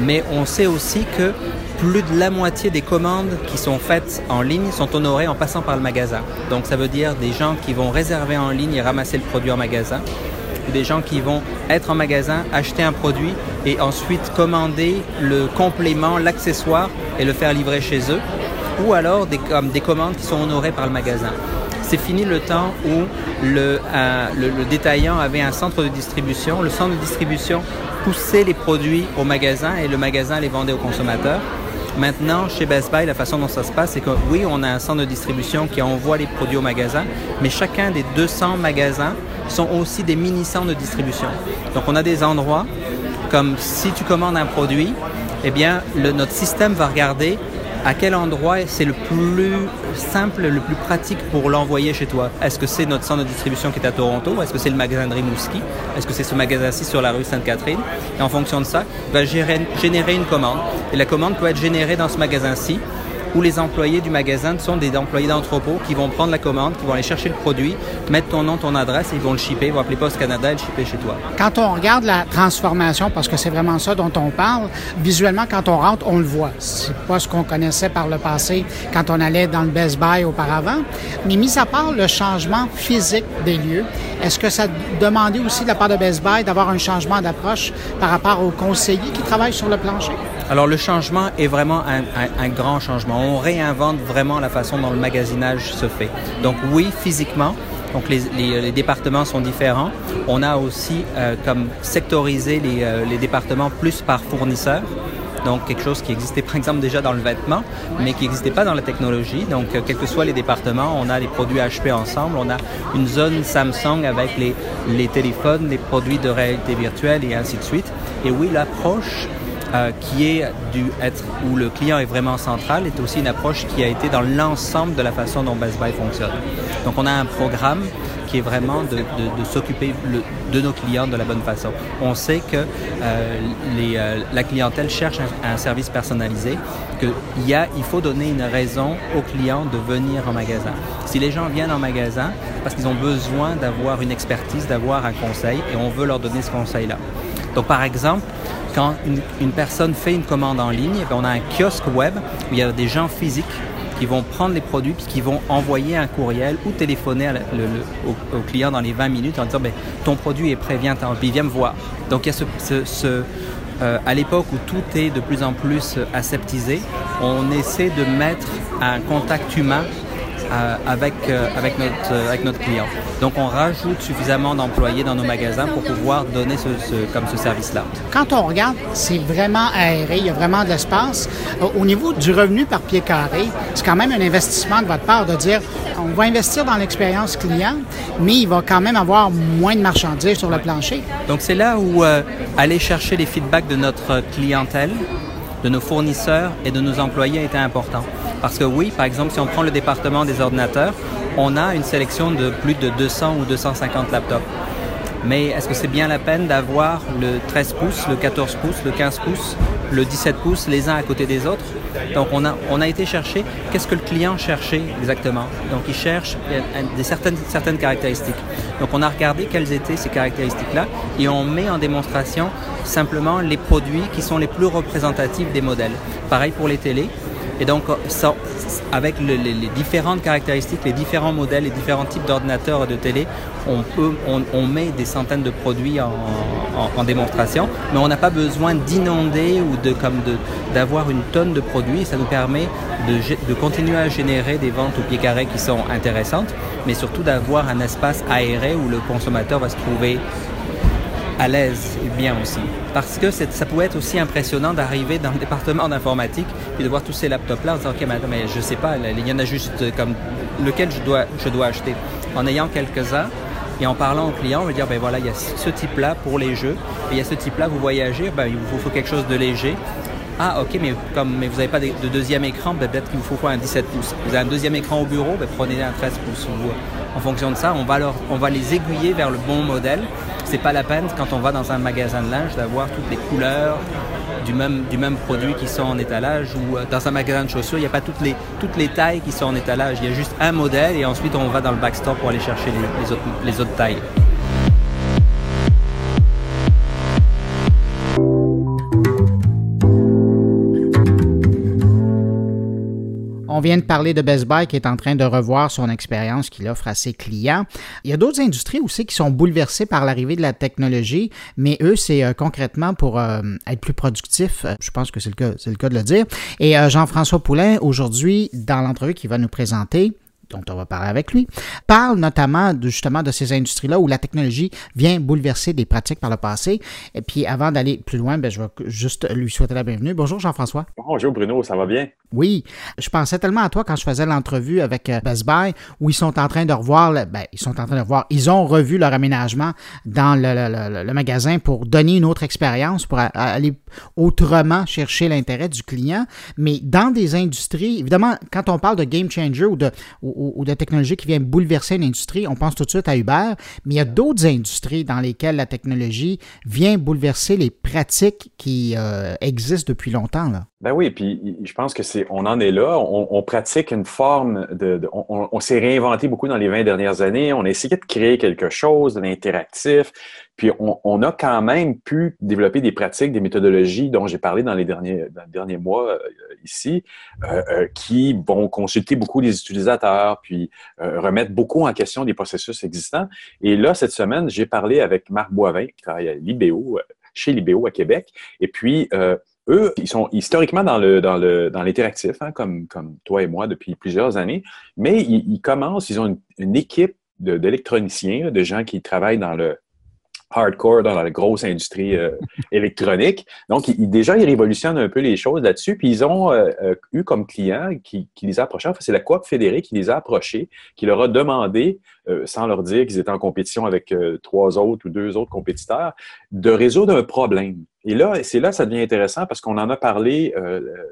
Mais on sait aussi que plus de la moitié des commandes qui sont faites en ligne sont honorées en passant par le magasin. Donc ça veut dire des gens qui vont réserver en ligne et ramasser le produit en magasin, des gens qui vont être en magasin, acheter un produit et ensuite commander le complément, l'accessoire et le faire livrer chez eux, ou alors des, des commandes qui sont honorées par le magasin. C'est fini le temps où euh, le, détaillant avait un centre de distribution. Le centre de distribution poussait les produits au magasin et le magasin les vendait aux consommateurs. Maintenant, chez Best Buy, la façon dont ça se passe, c'est que oui, on a un centre de distribution qui envoie les produits au magasin, mais chacun des 200 magasins sont aussi des mini-centres de distribution. Donc, on a des endroits comme si tu commandes un produit, eh bien, notre système va regarder à quel endroit c'est le plus simple, le plus pratique pour l'envoyer chez toi? Est-ce que c'est notre centre de distribution qui est à Toronto? Est-ce que c'est le magasin de Rimouski? Est-ce que c'est ce magasin-ci sur la rue Sainte-Catherine? Et en fonction de ça, va générer une commande. Et la commande peut être générée dans ce magasin-ci où les employés du magasin sont des employés d'entrepôt qui vont prendre la commande, qui vont aller chercher le produit, mettre ton nom, ton adresse, et ils vont le shipper, ils vont appeler Post Canada et le shipper chez toi. Quand on regarde la transformation, parce que c'est vraiment ça dont on parle, visuellement, quand on rentre, on le voit. C'est pas ce qu'on connaissait par le passé quand on allait dans le Best Buy auparavant. Mais mis à part le changement physique des lieux, est-ce que ça demandait aussi de la part de Best Buy d'avoir un changement d'approche par rapport aux conseillers qui travaillent sur le plancher? Alors le changement est vraiment un, grand changement. On réinvente vraiment la façon dont le magasinage se fait. Donc oui, physiquement, donc les, départements sont différents. On a aussi euh, comme sectorisé euh, les, départements plus par fournisseur. Donc quelque chose qui existait par exemple déjà dans le vêtement, mais qui n'existait pas dans la technologie. Donc euh, quels que soient les départements, on a les produits HP ensemble, on a une zone Samsung avec les, les téléphones, les produits de réalité virtuelle et ainsi de suite. Et oui, l'approche euh, qui est du être où le client est vraiment central, est aussi une approche qui a été dans l'ensemble de la façon dont Best Buy fonctionne. Donc on a un programme qui est vraiment de, s'occuper de nos clients de la bonne façon. On sait que euh, euh, la clientèle cherche un, service personnalisé, qu'il il faut donner une raison aux clients de venir en magasin. Si les gens viennent en magasin, parce qu'ils ont besoin d'avoir une expertise, d'avoir un conseil, et on veut leur donner ce conseil-là. Donc par exemple, quand une, personne fait une commande en ligne, on a un kiosque web où il y a des gens physiques qui vont prendre les produits puis qui vont envoyer un courriel ou téléphoner au, client dans les 20 minutes en disant ben, ton produit est prêt, viens, puis viens me voir. Donc il y a ce, euh, à l'époque où tout est de plus en plus aseptisé, on essaie de mettre un contact humain euh, avec, euh, avec, notre, euh, avec notre client. Donc on rajoute suffisamment d'employés dans nos magasins pour pouvoir donner ce, comme ce service-là. Quand on regarde, c'est vraiment aéré, il y a vraiment de l'espace. Au niveau du revenu par pied carré, c'est quand même un investissement de votre part de dire on va investir dans l'expérience client, mais il va quand même avoir moins de marchandises sur le plancher. Donc c'est là où aller chercher les feedbacks de notre clientèle, de nos fournisseurs et de nos employés était important. Parce que oui, par exemple, si on prend le département des ordinateurs, on a une sélection de plus de 200 ou 250 laptops. Mais est-ce que c'est bien la peine d'avoir le 13 pouces, le 14 pouces, le 15 pouces, le 17 pouces les uns à côté des autres? Donc on a, été chercher qu'est-ce que le client cherchait exactement. Donc il cherche des certaines, certaines caractéristiques. Donc on a regardé quelles étaient ces caractéristiques-là et on met en démonstration simplement les produits qui sont les plus représentatifs des modèles. Pareil pour les télés. Et donc, avec les, différentes caractéristiques, les différents modèles, les différents types d'ordinateurs et de télé, on, peut, on, met des centaines de produits en, démonstration, mais on n'a pas besoin d'inonder ou d'avoir une tonne de produits. Ça nous permet de, de continuer à générer des ventes au pied carré qui sont intéressantes, mais surtout d'avoir un espace aéré où le consommateur va se trouver à l'aise et bien aussi. Parce que ça pouvait être aussi impressionnant d'arriver dans le département d'informatique et de voir tous ces laptops-là en disant, OK, mais, je sais pas, il y en a juste comme lequel je dois, acheter. En ayant quelques-uns, et en parlant au client, on va dire, ben voilà, il y a ce type-là pour les jeux, et il y a ce type-là, vous voyagez, ben, il vous faut quelque chose de léger. Ah, ok, mais comme mais vous n'avez pas de, deuxième écran, ben, peut-être qu'il vous faut un 17 pouces. Vous avez un deuxième écran au bureau, ben, prenez un 13 pouces. en fonction de ça, on va les aiguiller vers le bon modèle c'est pas la peine quand on va dans un magasin de linge d'avoir toutes les couleurs du même, du même produit qui sont en étalage ou euh, dans un magasin de chaussures, il n'y a pas toutes les, tailles qui sont en étalage. Il y a juste un modèle et ensuite on va dans le backstore pour aller chercher les autres tailles. On vient de parler de Best Buy qui est en train de revoir son expérience qu'il offre à ses clients. Il y a d'autres industries aussi qui sont bouleversées par l'arrivée de la technologie, mais eux, c'est euh, concrètement pour euh, être plus productifs. Euh, je pense que c'est le cas, c'est le cas de le dire. Et Jean-François Poulain, aujourd'hui, dans l'entrevue qu'il va nous présenter, dont on va parler avec lui, parle notamment de, justement de ces industries-là où la technologie vient bouleverser des pratiques par le passé. Et puis avant d'aller plus loin, ben, je vais juste lui souhaiter la bienvenue. Bonjour Jean-François. Bonjour Bruno, ça va bien? Oui, je pensais tellement à toi quand je faisais l'entrevue avec euh, Best Buy où ils sont en train de revoir, ben, ils sont en train de revoir, ils ont revu leur aménagement dans le, magasin pour donner une autre expérience, pour aller autrement chercher l'intérêt du client. Mais dans des industries, évidemment, quand on parle de game changer ou de, ou, de technologie qui vient bouleverser une industrie, on pense tout de suite à Uber, mais il y a d'autres industries dans lesquelles la technologie vient bouleverser les pratiques qui euh, existent depuis longtemps. Là. Ben oui, puis je pense que c'est, on en est là. On, pratique une forme de, on, s'est réinventé beaucoup dans les 20 dernières années. On a essayé de créer quelque chose de l'interactif. Puis on, a quand même pu développer des pratiques, des méthodologies dont j'ai parlé dans les derniers, derniers mois euh, ici, euh, euh, qui vont consulter beaucoup les utilisateurs, puis remettre beaucoup en question des processus existants. Et là, cette semaine, j'ai parlé avec Marc Boivin, qui travaille à Libéo, chez Libéo à Québec. Et puis, eux, ils sont historiquement dans le dans le dans l'interactif, hein, comme comme toi et moi depuis plusieurs années, mais ils, commencent, ils ont une, équipe d'électroniciens, de, gens qui travaillent dans le hardcore dans la grosse industrie euh, électronique. Donc, ils, déjà, ils révolutionnent un peu les choses là-dessus. Puis, ils ont euh, euh, eu comme client qui, qui les a approchés, enfin, c'est la Coop fédérée qui les a approchés, qui leur a demandé, sans leur dire qu'ils étaient en compétition avec trois autres ou deux autres compétiteurs, de résoudre un problème. Et là, c'est là ça devient intéressant parce qu'on en a parlé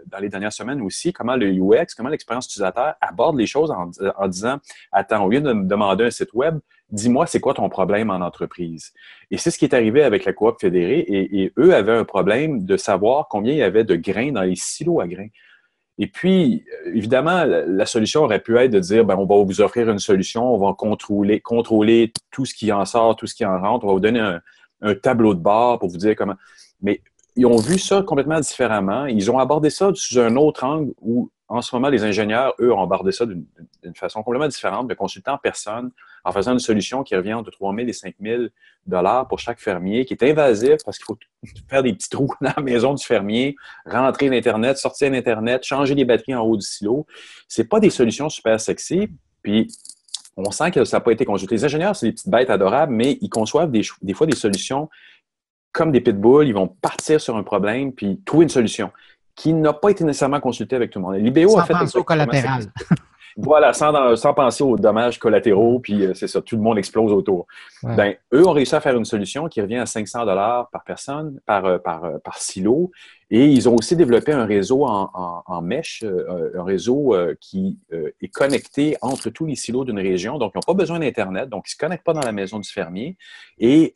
dans les dernières semaines aussi, comment le UX, comment l'expérience utilisateur aborde les choses en, en disant, attends, au lieu de me demander un site web, dis-moi, c'est quoi ton problème en entreprise? Et c'est ce qui est arrivé avec la coop fédérée. Et, eux avaient un problème de savoir combien il y avait de grains dans les silos à grains. Et puis, évidemment, la solution aurait pu être de dire, ben, on va vous offrir une solution, on va contrôler, tout ce qui en sort, tout ce qui en rentre, on va vous donner un, un tableau de bord pour vous dire comment. Mais ils ont vu ça complètement différemment. Ils ont abordé ça sous un autre angle où en ce moment, les ingénieurs, eux, ont abordé ça d'une façon complètement différente, de consulter en personne, en faisant une solution qui revient entre 3 000 et 5 000 dollars pour chaque fermier, qui est invasif parce qu'il faut faire des petits trous dans la maison du fermier, rentrer l'Internet, sortir l'Internet, changer les batteries en haut du silo. C'est pas des solutions super sexy. Puis, on sent que ça n'a pas été consulté. Les ingénieurs, c'est des petites bêtes adorables, mais ils conçoivent des, des fois des solutions comme des pitbulls. Ils vont partir sur un problème puis trouver une solution qui n'a pas été nécessairement consulté avec tout le monde. L'IBO a fait au collatéral. Voilà, sans, sans, penser aux dommages collatéraux, puis euh, c'est ça, tout le monde explose autour. Ben, eux ont réussi à faire une solution qui revient à 500 dollars par personne, par, euh, par, euh, par silo, et ils ont aussi développé un réseau en, mesh, euh, un réseau euh, qui euh, est connecté entre tous les silos d'une région. Donc, ils n'ont pas besoin d'Internet, donc ils ne se connectent pas dans la maison du fermier et,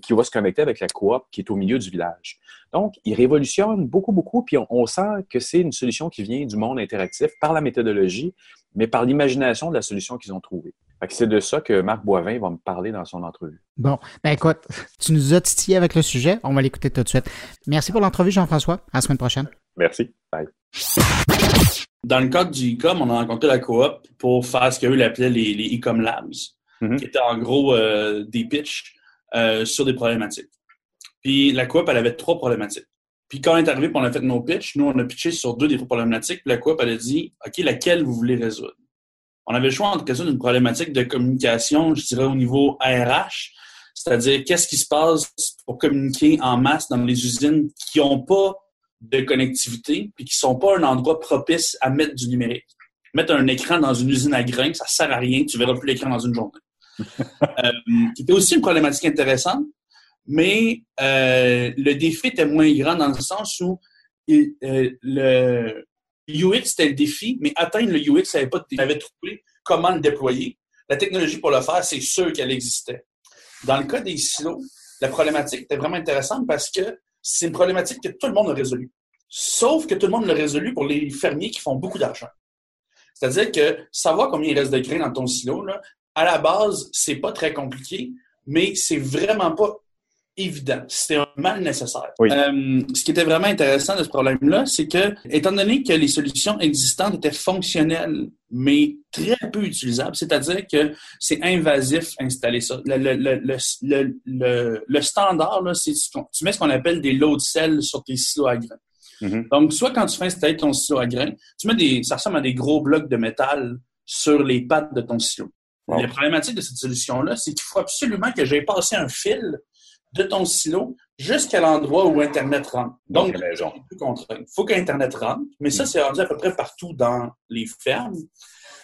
qui va se connecter avec la coop qui est au milieu du village. Donc, ils révolutionnent beaucoup, beaucoup, puis on sent que c'est une solution qui vient du monde interactif par la méthodologie, mais par l'imagination de la solution qu'ils ont trouvée. C'est de ça que Marc Boivin va me parler dans son entrevue. Bon, ben écoute, tu nous as titillé avec le sujet. On va l'écouter tout de suite. Merci pour l'entrevue, Jean-François. À la semaine prochaine. Merci. Bye. Dans le cadre du e-com, on a rencontré la coop pour faire ce qu'eux appelaient les, les e-com labs, mm-hmm. qui étaient en gros euh, des pitchs euh, sur des problématiques. Puis la coop, elle avait trois problématiques. Puis quand on est arrivé on a fait nos pitchs, nous, on a pitché sur deux des trois problématiques. Puis la coop, elle a dit OK, laquelle vous voulez résoudre On avait le choix entre question d'une problématique de communication, je dirais, au niveau RH, c'est-à-dire qu'est-ce qui se passe pour communiquer en masse dans les usines qui n'ont pas de connectivité puis qui sont pas un endroit propice à mettre du numérique. Mettre un écran dans une usine à grains, ça sert à rien, tu verras plus l'écran dans une journée. euh, c'était aussi une problématique intéressante, mais euh, le défi était moins grand dans le sens où euh, le UX c'était le défi, mais atteindre le UX, ça pas, avait trouvé comment le déployer. La technologie pour le faire, c'est sûr qu'elle existait. Dans le cas des silos, la problématique était vraiment intéressante parce que c'est une problématique que tout le monde a résolue. Sauf que tout le monde l'a résolu pour les fermiers qui font beaucoup d'argent. C'est-à-dire que savoir combien il reste de grains dans ton silo, là, à la base, c'est pas très compliqué, mais c'est vraiment pas évident. C'était un mal nécessaire. Euh, ce qui était vraiment intéressant de ce problème-là, c'est que, étant donné que les solutions existantes étaient fonctionnelles, mais très peu utilisables, c'est-à-dire que c'est invasif installer ça. Le, le, le, le standard, c'est tu mets ce qu'on appelle des load cells sur tes silos à grains. Mm-hmm. Donc, soit quand tu fais installer ton silo à grains, tu mets des, ça ressemble à des gros blocs de métal sur les pattes de ton silo. La problématique de cette solution-là, c'est qu'il faut absolument que j'ai passé un fil de ton silo jusqu'à l'endroit où Internet rentre. Donc, Il faut qu'Internet rentre, mais ça, mm. c'est rendu à peu près partout dans les fermes.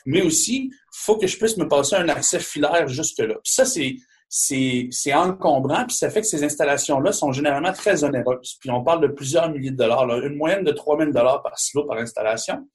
Mais aussi, il faut que je puisse me passer un accès filaire jusque-là. ça, c'est c'est encombrant, puis ça fait que ces installations-là sont généralement très onéreuses. Puis on parle de plusieurs milliers de dollars, une moyenne de 3 000 dollars par silo par installation.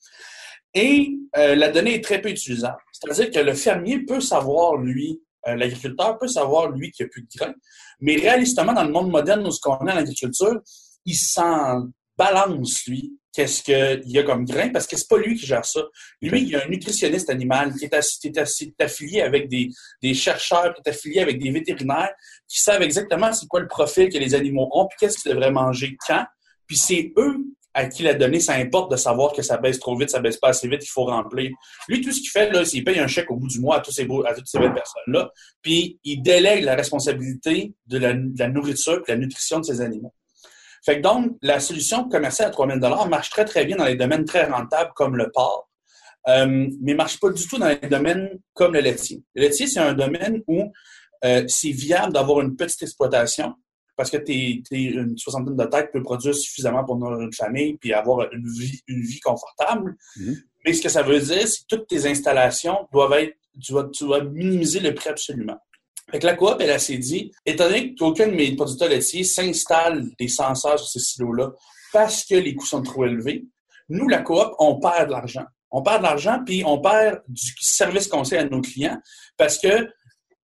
Et euh, la donnée est très peu utilisable. C'est-à-dire que le fermier peut savoir, lui, l'agriculteur peut savoir, lui, qu'il n'y a plus de grains, mais réalistement, dans le monde moderne où ce qu'on a en agriculture, il s'en balance, lui, qu'est-ce qu'il y a comme grain, parce que c'est pas lui qui gère ça. Lui, il y a un nutritionniste animal qui est, affilié avec des, chercheurs, qui est affilié avec des vétérinaires, qui savent exactement c'est quoi le profil que les animaux ont, puis qu'est-ce qu'ils devraient manger quand. Puis c'est eux à qui la donnée, ça importe de savoir que ça baisse trop vite, ça baisse pas assez vite, il faut remplir. Lui, tout ce qu'il fait, c'est qu'il paye un chèque au bout du mois à, toutes ces belles personnes-là, puis il délègue la responsabilité de la, nourriture et de la nutrition de ces animaux. Fait que donc, la solution commerciale à 3000 marche très, très bien dans les domaines très rentables comme le porc, euh, mais marche pas du tout dans les domaines comme le laitier. Le laitier, c'est un domaine où euh, c'est viable d'avoir une petite exploitation, parce que t'es, une soixantaine de têtes peut produire suffisamment pour une famille puis avoir une vie, une vie confortable. Mm-hmm. Mais ce que ça veut dire, c'est que toutes tes installations doivent être, tu dois, minimiser le prix absolument. Fait que la coop, elle, s'est dit, étant donné qu'aucun de mes producteurs laitiers s'installe des senseurs sur ces silos-là parce que les coûts sont trop élevés, nous, la coop, on perd de l'argent. On perd de l'argent, puis on perd du service conseil à nos clients parce que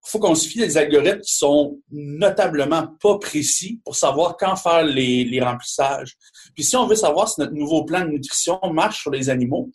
faut qu'on se fie des algorithmes qui sont notablement pas précis pour savoir quand faire les, les, remplissages. Puis si on veut savoir si notre nouveau plan de nutrition marche sur les animaux,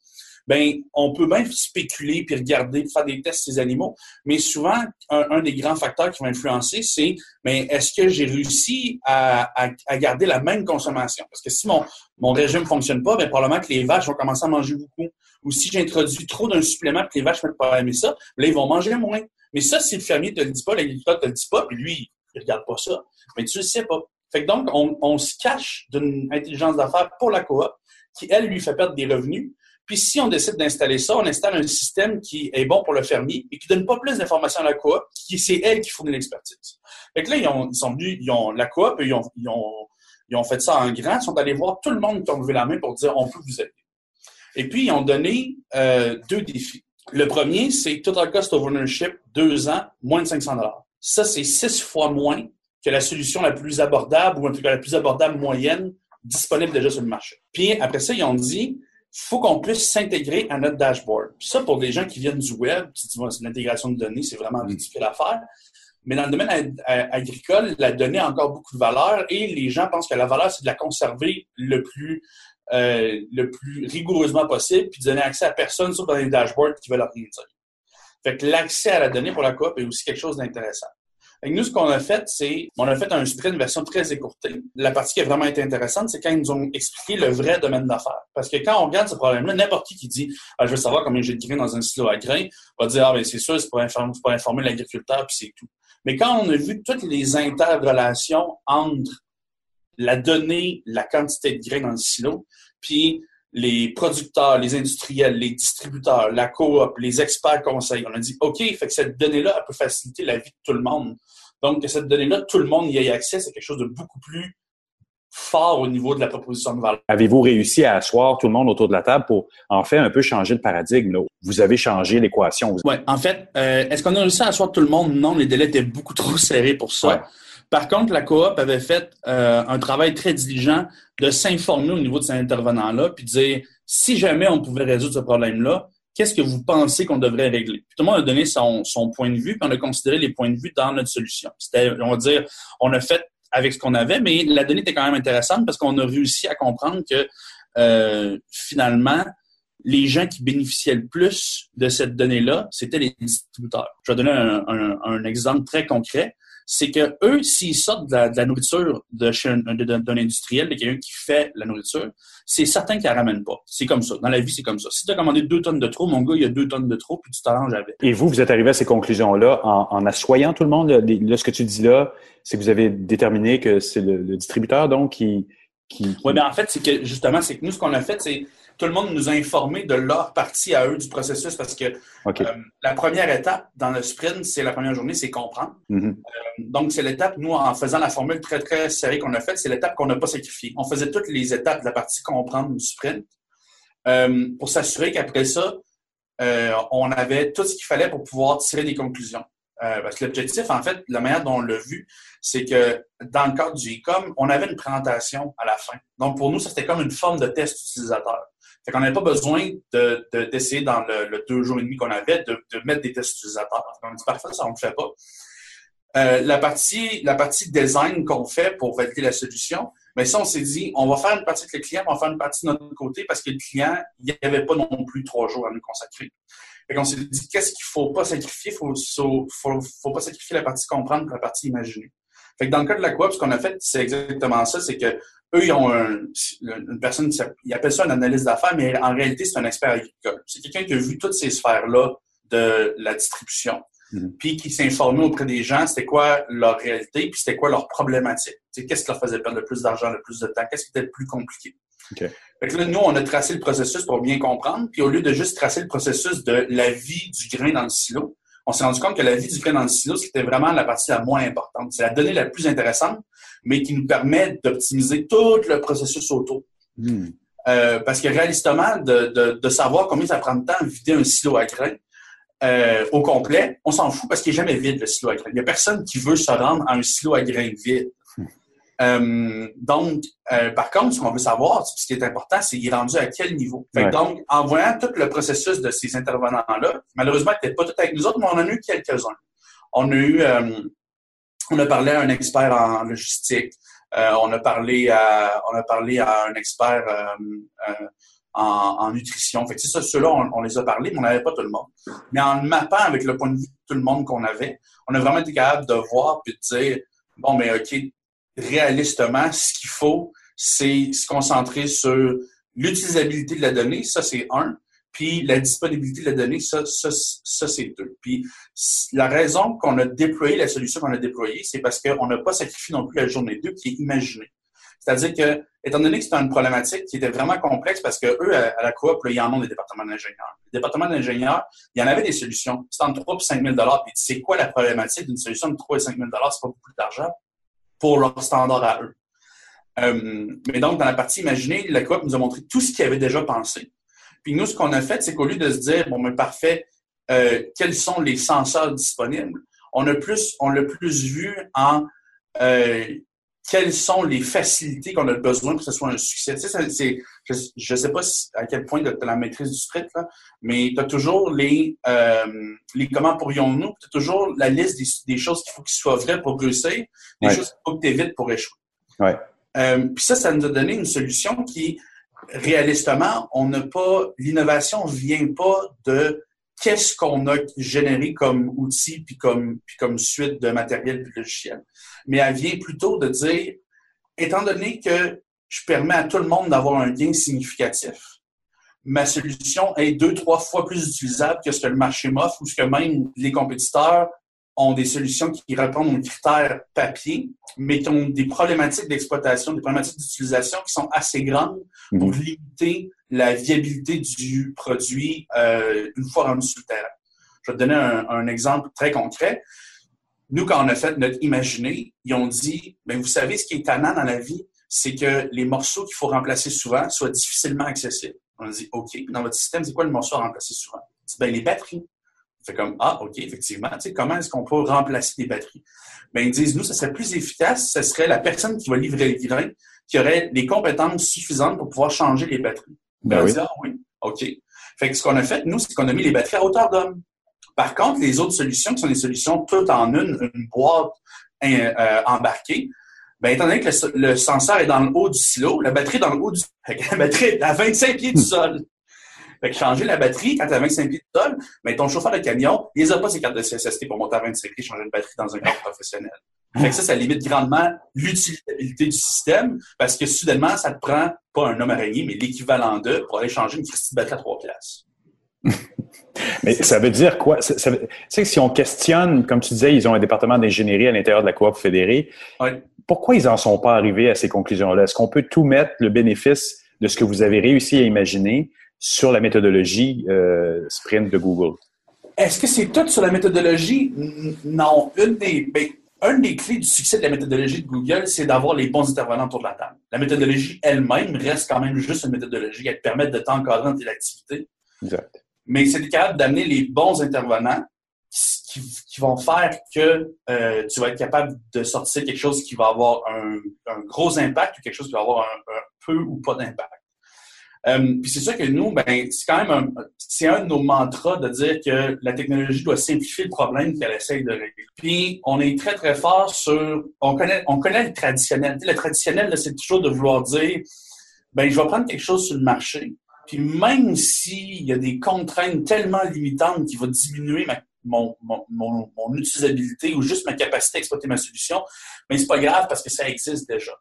ben on peut bien spéculer puis regarder, faire des tests sur ces animaux, mais souvent un, des grands facteurs qui va influencer, c'est mais ben, est-ce que j'ai réussi à, garder la même consommation? Parce que si mon mon régime fonctionne pas, ben probablement que les vaches vont commencer à manger beaucoup. Ou si j'introduis trop d'un supplément que les vaches ne pas aimer ça, là ils vont manger moins. Mais ça, si le fermier te le dit pas, l'agriculteur te le dit pas, puis lui il regarde pas ça, mais tu le sais pas. Fait que donc on, se cache d'une intelligence d'affaires pour la coop qui elle lui fait perdre des revenus puis si on décide d'installer ça, on installe un système qui est bon pour le fermier et qui donne pas plus d'informations à la coop, qui c'est elle qui fournit l'expertise. Fait que là, ils, ont, ils sont venus, ils ont la coop, ils ont fait ça en grand, ils sont allés voir tout le monde qui ont levé la main pour dire on peut vous aider. Et puis, ils ont donné euh, deux défis. Le premier, c'est Total Cost of Ownership, deux ans, moins de 500 Ça, c'est six fois moins que la solution la plus abordable, ou en tout cas la plus abordable moyenne disponible déjà sur le marché. Puis après ça, ils ont dit, faut qu'on puisse s'intégrer à notre dashboard. Puis ça, pour des gens qui viennent du web, tu dis, c'est l'intégration de données, c'est vraiment difficile à faire. Mais dans le domaine agricole, la donnée a encore beaucoup de valeur et les gens pensent que la valeur, c'est de la conserver le plus, euh, le plus rigoureusement possible puis de donner accès à personne, sauf dans les dashboards qui veulent rien dire. Fait que l'accès à la donnée pour la coop est aussi quelque chose d'intéressant. Nous, ce qu'on a fait, c'est, on a fait un sprint, version très écourtée. La partie qui a vraiment été intéressante, c'est quand ils nous ont expliqué le vrai domaine d'affaires. Parce que quand on regarde ce problème-là, n'importe qui qui dit, ah, je veux savoir combien j'ai de grains dans un silo à grains, va dire, ah, ben, c'est sûr, c'est pour informer l'agriculteur, puis c'est tout. Mais quand on a vu toutes les interrelations entre la donnée, la quantité de grains dans le silo, puis les producteurs, les industriels, les distributeurs, la coop, les experts conseils. On a dit, OK, fait que cette donnée-là, elle peut faciliter la vie de tout le monde. Donc, que cette donnée-là, tout le monde y ait accès, c'est quelque chose de beaucoup plus fort au niveau de la proposition de valeur. Avez-vous réussi à asseoir tout le monde autour de la table pour en fait un peu changer le paradigme? Là? Vous avez changé l'équation. Oui, en fait, euh, est-ce qu'on a réussi à asseoir tout le monde? Non, les délais étaient beaucoup trop serrés pour ça. Par contre, la coop avait fait euh, un travail très diligent de s'informer au niveau de ces intervenants-là, puis de dire si jamais on pouvait résoudre ce problème-là, qu'est-ce que vous pensez qu'on devrait régler? Puis tout le monde a donné son, point de vue, puis on a considéré les points de vue dans notre solution. C'était, on va dire, on a fait avec ce qu'on avait, mais la donnée était quand même intéressante parce qu'on a réussi à comprendre que euh, finalement, les gens qui bénéficiaient le plus de cette donnée-là, c'était les distributeurs. Je vais donner un exemple très concret c'est que eux, s'ils sortent de la, nourriture de un, d'un industriel, de quelqu'un qui fait la nourriture, c'est certain qu'ils la ramènent pas. C'est comme ça. Dans la vie, c'est comme ça. Si tu as commandé deux tonnes de trop, mon gars, il y a deux tonnes de trop, puis tu t'arranges avec. Et vous, vous êtes arrivé à ces conclusions-là en, en assoyant tout le monde? Là, ce que tu dis là, c'est que vous avez déterminé que c'est le, distributeur, donc, qui... qui, Oui, bien en fait, c'est que justement, c'est que nous, ce qu'on a fait, c'est tout le monde nous a informé de leur partie à eux du processus parce que euh, la première étape dans le sprint, c'est la première journée, c'est comprendre. Mm-hmm. Euh, donc, c'est l'étape, nous, en faisant la formule très, très serrée qu'on a faite, c'est l'étape qu'on n'a pas sacrifiée. On faisait toutes les étapes de la partie comprendre du sprint euh, pour s'assurer qu'après ça, on avait tout ce qu'il fallait pour pouvoir tirer des conclusions. Parce que l'objectif, en fait, la manière dont on l'a vu, c'est que dans le cadre du e-com, on avait une présentation à la fin. Donc, pour nous, ça c'était comme une forme de test utilisateur. Fait qu'on n'avait pas besoin d'essayer de, dans le, deux jours et demi qu'on avait de, mettre des tests utilisateurs. On dit parfait, ça on ne fait pas. Euh, la partie la partie design qu'on fait pour valider la solution, mais ça on s'est dit on va faire une partie avec le client, on va faire une partie de notre côté parce que le client il n'y avait pas non plus trois jours à nous consacrer. Fait qu'on s'est dit qu'est-ce qu'il faut pas sacrifier, faut, faut, faut, faut pas sacrifier la partie comprendre pour la partie imaginer. Fait que dans le cas de la coop, ce qu'on a fait, c'est exactement ça, c'est que eux, ils ont une personne, ils appellent ça un analyse d'affaires, mais en réalité, c'est un expert agricole. C'est quelqu'un qui a vu toutes ces sphères-là de la distribution, mm-hmm. puis qui s'est informé auprès des gens, c'était quoi leur réalité, puis c'était quoi leur problématique. Qu'est-ce qui leur faisait perdre le plus d'argent, le plus de temps, qu'est-ce qui était le plus compliqué. Okay. Fait que là, nous, on a tracé le processus pour bien comprendre, puis au lieu de juste tracer le processus de la vie du grain dans le silo, on s'est rendu compte que la vie du grain dans le silo, c'était vraiment la partie la moins importante. C'est la donnée la plus intéressante, mais qui nous permet d'optimiser tout le processus autour. Hmm. Euh, parce que réalistement, de, de, savoir combien ça prend de temps à vider un silo à grains euh, au complet, on s'en fout parce qu'il n'est jamais vide le silo à grains. Il n'y a personne qui veut se rendre à un silo à grains vide. Euh, donc, euh, par contre, ce qu'on veut savoir, ce qui est important, c'est qu'il est rendu à quel niveau. Donc, en voyant tout le processus de ces intervenants-là, malheureusement, ils n'étaient pas tous avec nous autres, mais on en a eu quelques-uns. On a eu, euh, on a parlé à un expert en logistique, on a parlé à, on a parlé à un expert en, nutrition. Fait que ça, ceux-là, on, les a parlé, mais on n'avait pas tout le monde. Mais en mappant avec le point de vue de tout le monde qu'on avait, on a vraiment été capable de voir puis de dire, bon, mais OK, réalistement, ce qu'il faut, c'est se concentrer sur l'utilisabilité de la donnée, ça c'est un, puis la disponibilité de la donnée, ça, ça, ça c'est deux. Puis la raison qu'on a déployé la solution qu'on a déployée, c'est parce qu'on n'a pas sacrifié non plus la journée 2 qui est imaginée. C'est-à-dire que, étant donné que c'était une problématique qui était vraiment complexe, parce que eux, à, la coop, là, ils en ont des départements d'ingénieurs. Les départements d'ingénieurs, il y en avait des solutions. C'était entre 3 et 5 000 Puis c'est quoi la problématique d'une solution de 3 et 5 000 C'est pas beaucoup d'argent pour leur standard à eux. Euh, mais donc, dans la partie imaginée, la coop nous a montré tout ce qu'ils avaient déjà pensé. Puis nous, ce qu'on a fait, c'est qu'au lieu de se dire, bon, mais parfait, euh, quels sont les senseurs disponibles, on a plus, on l'a plus vu en euh, quelles sont les facilités qu'on a besoin pour que ce soit un succès. Tu sais, je ne sais pas à quel point tu as la maîtrise du script, là, mais tu as toujours les, euh, les comment pourrions-nous, tu as toujours la liste des, choses qu'il faut qu'ils soient vraies pour réussir, des choses qu'il faut que tu évites pour échouer. Ouais. Euh, puis ça, ça nous a donné une solution qui, réalistement, on n'a pas, l'innovation vient pas de qu'est-ce qu'on a généré comme outil puis comme, puis comme suite de matériel et logiciel. Mais elle vient plutôt de dire, étant donné que je permets à tout le monde d'avoir un gain significatif, ma solution est deux, trois fois plus utilisable que ce que le marché m'offre ou ce que même les compétiteurs ont des solutions qui répondent aux critères papier, mais qui ont des problématiques d'exploitation, des problématiques d'utilisation qui sont assez grandes pour mhm. limiter la viabilité du produit euh, une fois rendu sur le terrain. Je vais te donner un, exemple très concret. Nous, quand on a fait notre imaginé, ils ont dit, ben, vous savez, ce qui est tannant dans la vie, c'est que les morceaux qu'il faut remplacer souvent soient difficilement accessibles. On a dit, OK, dans votre système, c'est quoi le morceau à remplacer souvent? Ben, les batteries. C'est comme, ah, OK, effectivement, tu sais, comment est-ce qu'on peut remplacer des batteries? Ben, ils disent, nous, ça serait plus efficace, ce serait la personne qui va livrer le grain qui aurait les compétences suffisantes pour pouvoir changer les batteries. Ben oui. Ah oui, OK. Fait que ce qu'on a fait, nous, c'est qu'on a mis les batteries à hauteur d'homme. Par contre, les autres solutions, qui sont des solutions toutes en une, une boîte euh, embarquée, ben, étant donné que le, senseur est dans le haut du silo, la batterie est dans le haut du... La batterie est à 25 pieds du sol. Fait que changer la batterie quand tu as 25 pieds de sol, ben, ton chauffeur de camion, il n'a pas ses cartes de CSST pour monter à 25 pieds changer une batterie dans un cadre professionnel. Fait que ça, ça limite grandement l'utilisabilité du système parce que soudainement, ça te prend pas un homme araignée, mais l'équivalent d'eux pour aller changer une Christie de à trois places. mais ça veut dire quoi? Tu sais, si on questionne, comme tu disais, ils ont un département d'ingénierie à l'intérieur de la coop fédérée. Pourquoi ils n'en sont pas arrivés à ces conclusions-là? Est-ce qu'on peut tout mettre le bénéfice de ce que vous avez réussi à imaginer sur la méthodologie euh, Sprint de Google? Est-ce que c'est tout sur la méthodologie? Non. Une des, ben, une des clés du succès de la méthodologie de Google, c'est d'avoir les bons intervenants autour de la table. La méthodologie elle-même reste quand même juste une méthodologie. Elle te permet de t'encadrer dans tes activités. Exact. Mais c'est capable d'amener les bons intervenants qui, vont faire que euh, tu vas être capable de sortir quelque chose qui va avoir un, gros impact ou quelque chose qui va avoir un peu ou pas d'impact. Euh, puis c'est sûr que nous, ben, c'est quand même un, c'est un de nos mantras de dire que la technologie doit simplifier le problème qu'elle essaye de régler. Puis on est très, très fort sur, on connaît, on connaît le traditionnel. le traditionnel, c'est toujours de vouloir dire, ben, je vais prendre quelque chose sur le marché. Puis même s'il y a des contraintes tellement limitantes qui vont diminuer mon, mon, mon, mon, utilisabilité ou juste ma capacité à exploiter ma solution, mais c'est pas grave parce que ça existe déjà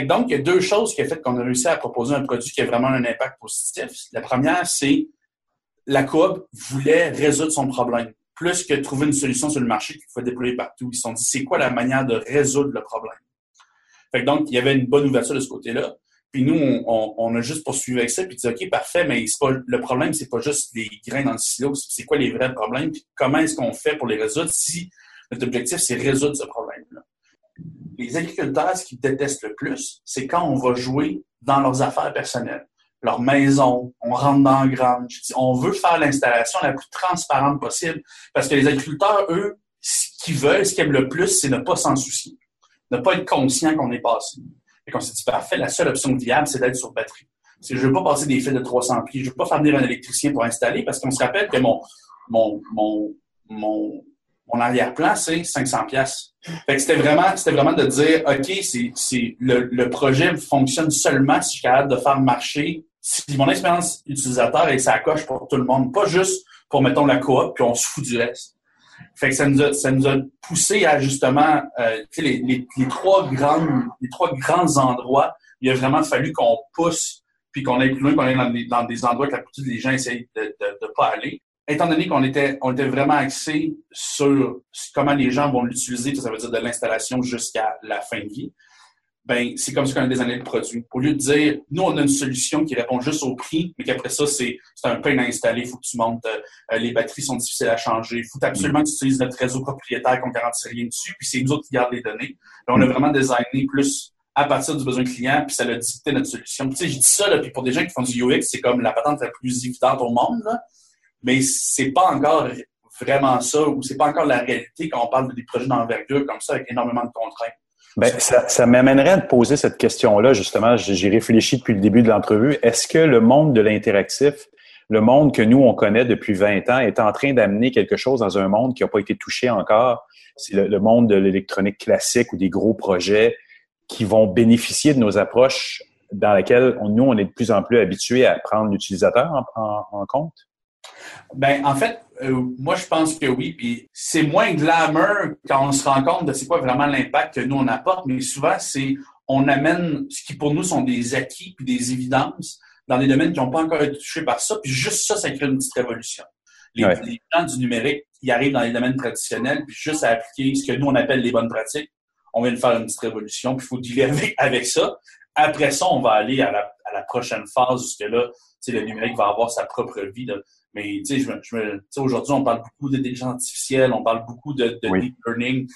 donc, il y a deux choses qui ont fait qu'on a réussi à proposer un produit qui a vraiment un impact positif. La première, c'est la coop voulait résoudre son problème, plus que trouver une solution sur le marché qu'il faut déployer partout. Ils se sont dit, c'est quoi la manière de résoudre le problème? Fait donc, il y avait une bonne ouverture de ce côté-là. Puis nous, on, a juste poursuivi avec ça, puis dit, OK, parfait, mais pas, le problème, c'est pas juste les grains dans le silo, c'est quoi les vrais problèmes, puis comment est-ce qu'on fait pour les résoudre si notre objectif, c'est résoudre ce problème-là les agriculteurs, ce qu'ils détestent le plus, c'est quand on va jouer dans leurs affaires personnelles, leur maison, on rentre dans le grange. On veut faire l'installation la plus transparente possible parce que les agriculteurs, eux, ce qu'ils veulent, ce qu'ils aiment le plus, c'est ne pas s'en soucier, ne pas être conscient qu'on est passé. Et qu'on s'est dit, parfait, la seule option viable, c'est d'être sur batterie. Je ne veux pas passer des fils de 300 pieds, je ne veux pas faire venir un électricien pour installer parce qu'on se rappelle que mon, mon, mon, mon mon arrière-plan, c'est 500 pièces. Fait que c'était vraiment, c'était vraiment de dire, OK, c'est, c'est, le, le projet fonctionne seulement si je suis capable de faire marcher si mon expérience utilisateur sa coche pour tout le monde, pas juste pour, mettons, la coop, puis on se fout du reste. Fait que ça nous a, ça nous a poussé à justement euh, les, les, les, trois grands, les trois grands endroits. Il a vraiment fallu qu'on pousse puis qu'on aille plus loin, qu'on aille dans des, dans des endroits que la plupart des gens essayent de ne pas aller. Étant donné qu'on était, on était vraiment axé sur comment les gens vont l'utiliser, ça veut dire de l'installation jusqu'à la fin de vie, ben c'est comme ça qu'on a des années de produits. Au lieu de dire, nous, on a une solution qui répond juste au prix, mais qu'après ça, c'est un pain à installer, il faut que tu montes, euh, les batteries sont difficiles à changer, il faut absolument que tu utilises notre réseau propriétaire qu'on ne garantit rien dessus, puis c'est nous autres qui gardent les données. Ben, on a vraiment designé plus à partir du besoin client, puis ça a dicté notre solution. Tu sais, je dis ça, là, puis pour des gens qui font du UX, c'est comme la patente la plus évidente au monde, là, mais c'est pas encore vraiment ça, ou c'est pas encore la réalité quand on parle des projets d'envergure comme ça, avec énormément de contraintes. Ben, ça, ça m'amènerait à te poser cette question-là, justement. J'ai réfléchi depuis le début de l'entrevue. Est-ce que le monde de l'interactif, le monde que nous, on connaît depuis 20 ans, est en train d'amener quelque chose dans un monde qui n'a pas été touché encore? C'est le, monde de l'électronique classique ou des gros projets qui vont bénéficier de nos approches dans lesquelles nous, on est de plus en plus habitués à prendre l'utilisateur en compte? Ben, en fait, euh, moi, je pense que oui. Puis c'est moins glamour quand on se rend compte de c'est quoi vraiment l'impact que nous, on apporte. Mais souvent, c'est on amène ce qui pour nous sont des acquis puis des évidences dans des domaines qui n'ont pas encore été touchés par ça. Puis juste ça, ça crée une petite révolution. Les, gens du numérique, ils arrivent dans les domaines traditionnels, puis juste à appliquer ce que nous, on appelle les bonnes pratiques, on vient de faire une petite révolution, puis il faut dealer avec, ça. Après ça, on va aller à la, à la prochaine phase, où là, le numérique va avoir sa propre vie. Mais tu sais, aujourd'hui, on parle beaucoup d'intelligence artificielle, on parle beaucoup de, deep learning.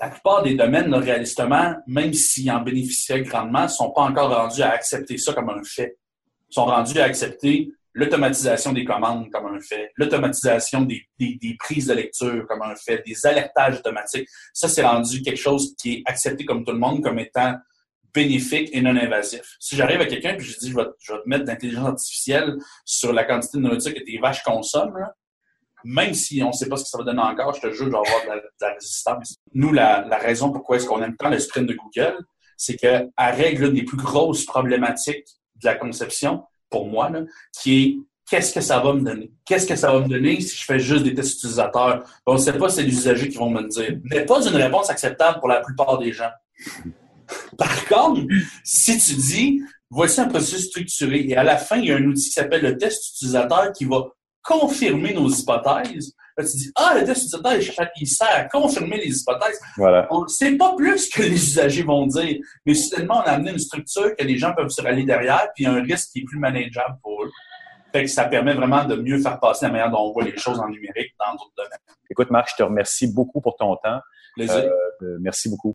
La plupart des domaines, réalistement, même s'ils en bénéficiaient grandement, ne sont pas encore rendus à accepter ça comme un fait. Ils sont rendus à accepter l'automatisation des commandes comme un fait, l'automatisation des, des, des, prises de lecture comme un fait, des alertages automatiques. Ça, c'est rendu quelque chose qui est accepté comme tout le monde comme étant bénéfique et non invasif. Si j'arrive à quelqu'un et je dis je vais, te mettre d'intelligence artificielle sur la quantité de nourriture que tes vaches consomment, même si on ne sait pas ce que ça va donner encore, je te jure, je vais avoir de la, résistance. Nous, la, raison pourquoi est-ce qu'on aime tant le sprint de Google, c'est qu'elle règle l'une des plus grosses problématiques de la conception, pour moi, là, qui est qu'est-ce que ça va me donner? Qu'est-ce que ça va me donner si je fais juste des tests utilisateurs? On ne sait pas, c'est les usagers qui vont me le dire. Mais pas une réponse acceptable pour la plupart des gens. Par contre, si tu dis, voici un processus structuré et à la fin, il y a un outil qui s'appelle le test utilisateur qui va confirmer nos hypothèses. Là, tu dis, ah, le test utilisateur, il sert à confirmer les hypothèses. Voilà. C'est pas plus que les usagers vont dire, mais soudainement, on a amené une structure que les gens peuvent se rallier derrière, puis il y a un risque qui est plus manageable pour eux. Fait que ça permet vraiment de mieux faire passer la manière dont on voit les choses en numérique dans d'autres domaines. Écoute, Marc, je te remercie beaucoup pour ton temps. Plaisir. Euh, merci beaucoup.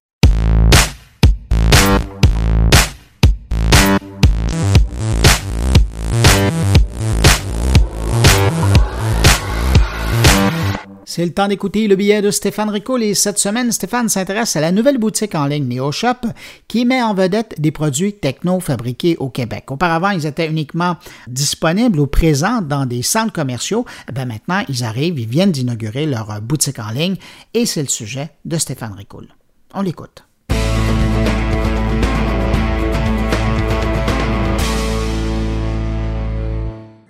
C'est le temps d'écouter le billet de Stéphane Ricoul et cette semaine, Stéphane s'intéresse à la nouvelle boutique en ligne NeoShop qui met en vedette des produits techno fabriqués au Québec. Auparavant, ils étaient uniquement disponibles ou présents dans des centres commerciaux. Ben maintenant, ils arrivent, ils viennent d'inaugurer leur boutique en ligne et c'est le sujet de Stéphane Ricoul. On l'écoute.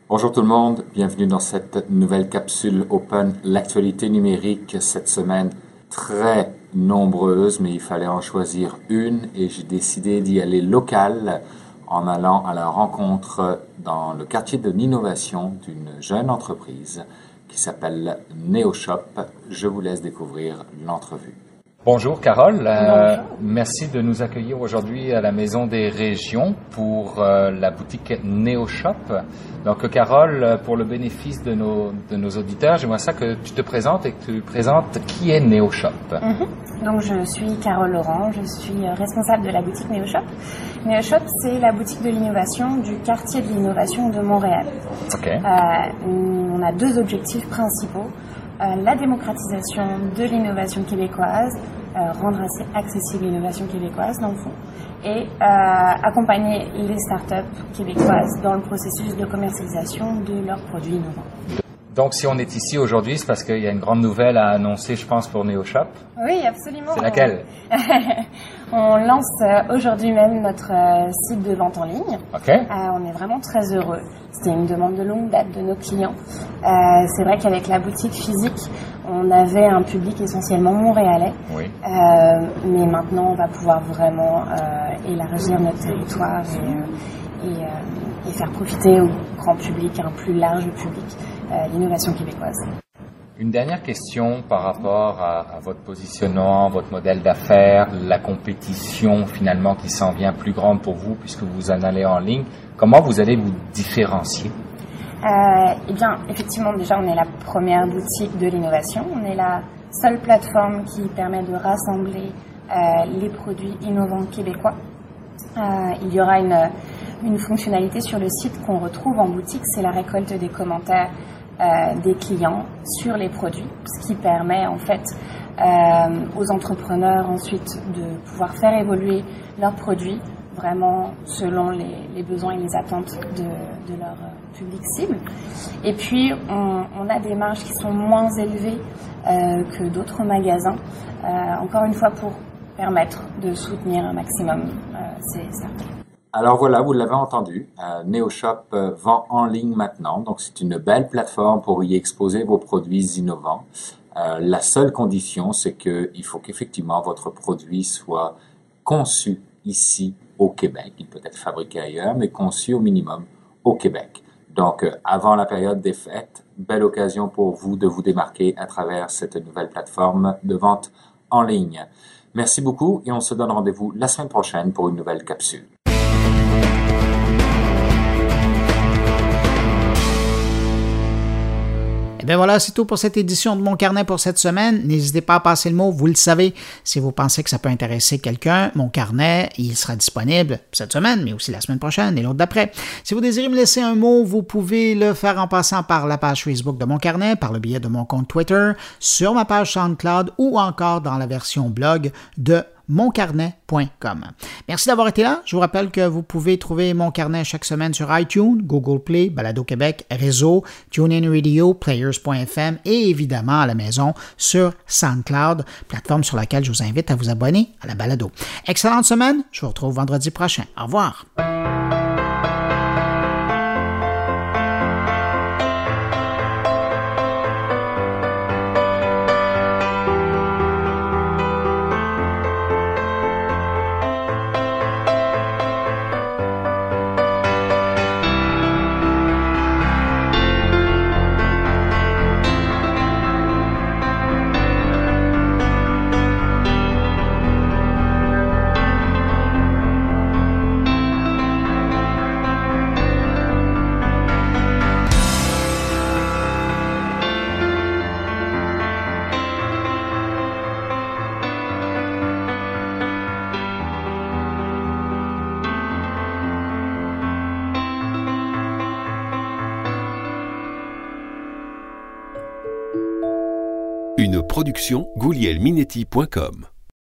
Bonjour tout le monde, bienvenue dans cette nouvelle capsule Open, l'actualité numérique cette semaine très nombreuse, mais il fallait en choisir une et j'ai décidé d'y aller local en allant à la rencontre dans le quartier de l'innovation d'une jeune entreprise qui s'appelle NeoShop. Je vous laisse découvrir l'entrevue. Bonjour Carole, euh, merci de nous accueillir aujourd'hui à la Maison des Régions pour euh, la boutique NeoShop. Donc Carole, pour le bénéfice de nos, de nos auditeurs, j'aimerais ça que tu te présentes et que tu présentes qui est NeoShop. Mhm. Donc je suis Carole Laurent, je suis euh, responsable de la boutique NeoShop. NeoShop, c'est la boutique de l'innovation du quartier de l'innovation de Montréal. on a deux objectifs principaux. Euh, la démocratisation de l'innovation québécoise, euh, rendre assez accessible l'innovation québécoise dans le fond, et euh, accompagner les startups québécoises dans le processus de commercialisation de leurs produits innovants. Donc, si on est ici aujourd'hui, c'est parce qu'il y a une grande nouvelle à annoncer, je pense, pour NeoShop. Oui, absolument. C'est laquelle? On lance euh, aujourd'hui même notre euh, site de vente en ligne. Ok. Euh, on est vraiment très heureux. C'était une demande de longue date de nos clients. Euh, c'est vrai qu'avec la boutique physique, on avait un public essentiellement montréalais. Oui. Euh, mais maintenant, on va pouvoir vraiment élargir notre territoire et, et, et, faire profiter au grand public, un plus large public, l'innovation québécoise. Une dernière question par rapport à, à votre positionnement, votre modèle d'affaires, la compétition finalement qui s'en vient plus grande pour vous puisque vous en allez en ligne. Comment vous allez vous différencier? Euh, Eh bien, effectivement, déjà, on est la première boutique de l'innovation. On est la seule plateforme qui permet de rassembler euh, les produits innovants québécois. Euh, il y aura une, une fonctionnalité sur le site qu'on retrouve en boutique, c'est la récolte des commentaires euh, des clients sur les produits, ce qui permet en fait euh, aux entrepreneurs ensuite de pouvoir faire évoluer leurs produits vraiment selon les, besoins et les attentes de, leur public cible. Et puis on, a des marges qui sont moins élevées euh, que d'autres magasins, euh, encore une fois pour permettre de soutenir un maximum euh, ces. Alors voilà, vous l'avez entendu, euh, NeoShop euh, vend en ligne maintenant, donc c'est une belle plateforme pour y exposer vos produits innovants. Euh, la seule condition, c'est qu'il faut qu'effectivement votre produit soit conçu ici au Québec. Il peut être fabriqué ailleurs, mais conçu au minimum au Québec. Donc, euh, avant la période des fêtes, belle occasion pour vous de vous démarquer à travers cette nouvelle plateforme de vente en ligne. Merci beaucoup et on se donne rendez-vous la semaine prochaine pour une nouvelle capsule. Ben voilà, c'est tout pour cette édition de Mon Carnet pour cette semaine. N'hésitez pas à passer le mot, vous le savez, si vous pensez que ça peut intéresser quelqu'un. Mon Carnet, il sera disponible cette semaine, mais aussi la semaine prochaine et l'autre d'après. Si vous désirez me laisser un mot, vous pouvez le faire en passant par la page Facebook de Mon Carnet, par le biais de mon compte Twitter, sur ma page SoundCloud ou encore dans la version blog de moncarnet.com. Merci d'avoir été là. Je vous rappelle que vous pouvez trouver Mon Carnet chaque semaine sur iTunes, Google Play, Balado Québec, Réseau, TuneIn Radio, Players.fm et évidemment à la maison sur SoundCloud, plateforme sur laquelle je vous invite à vous abonner à la Balado. Excellente semaine. Je vous retrouve vendredi prochain. Au revoir. goulielminetti.com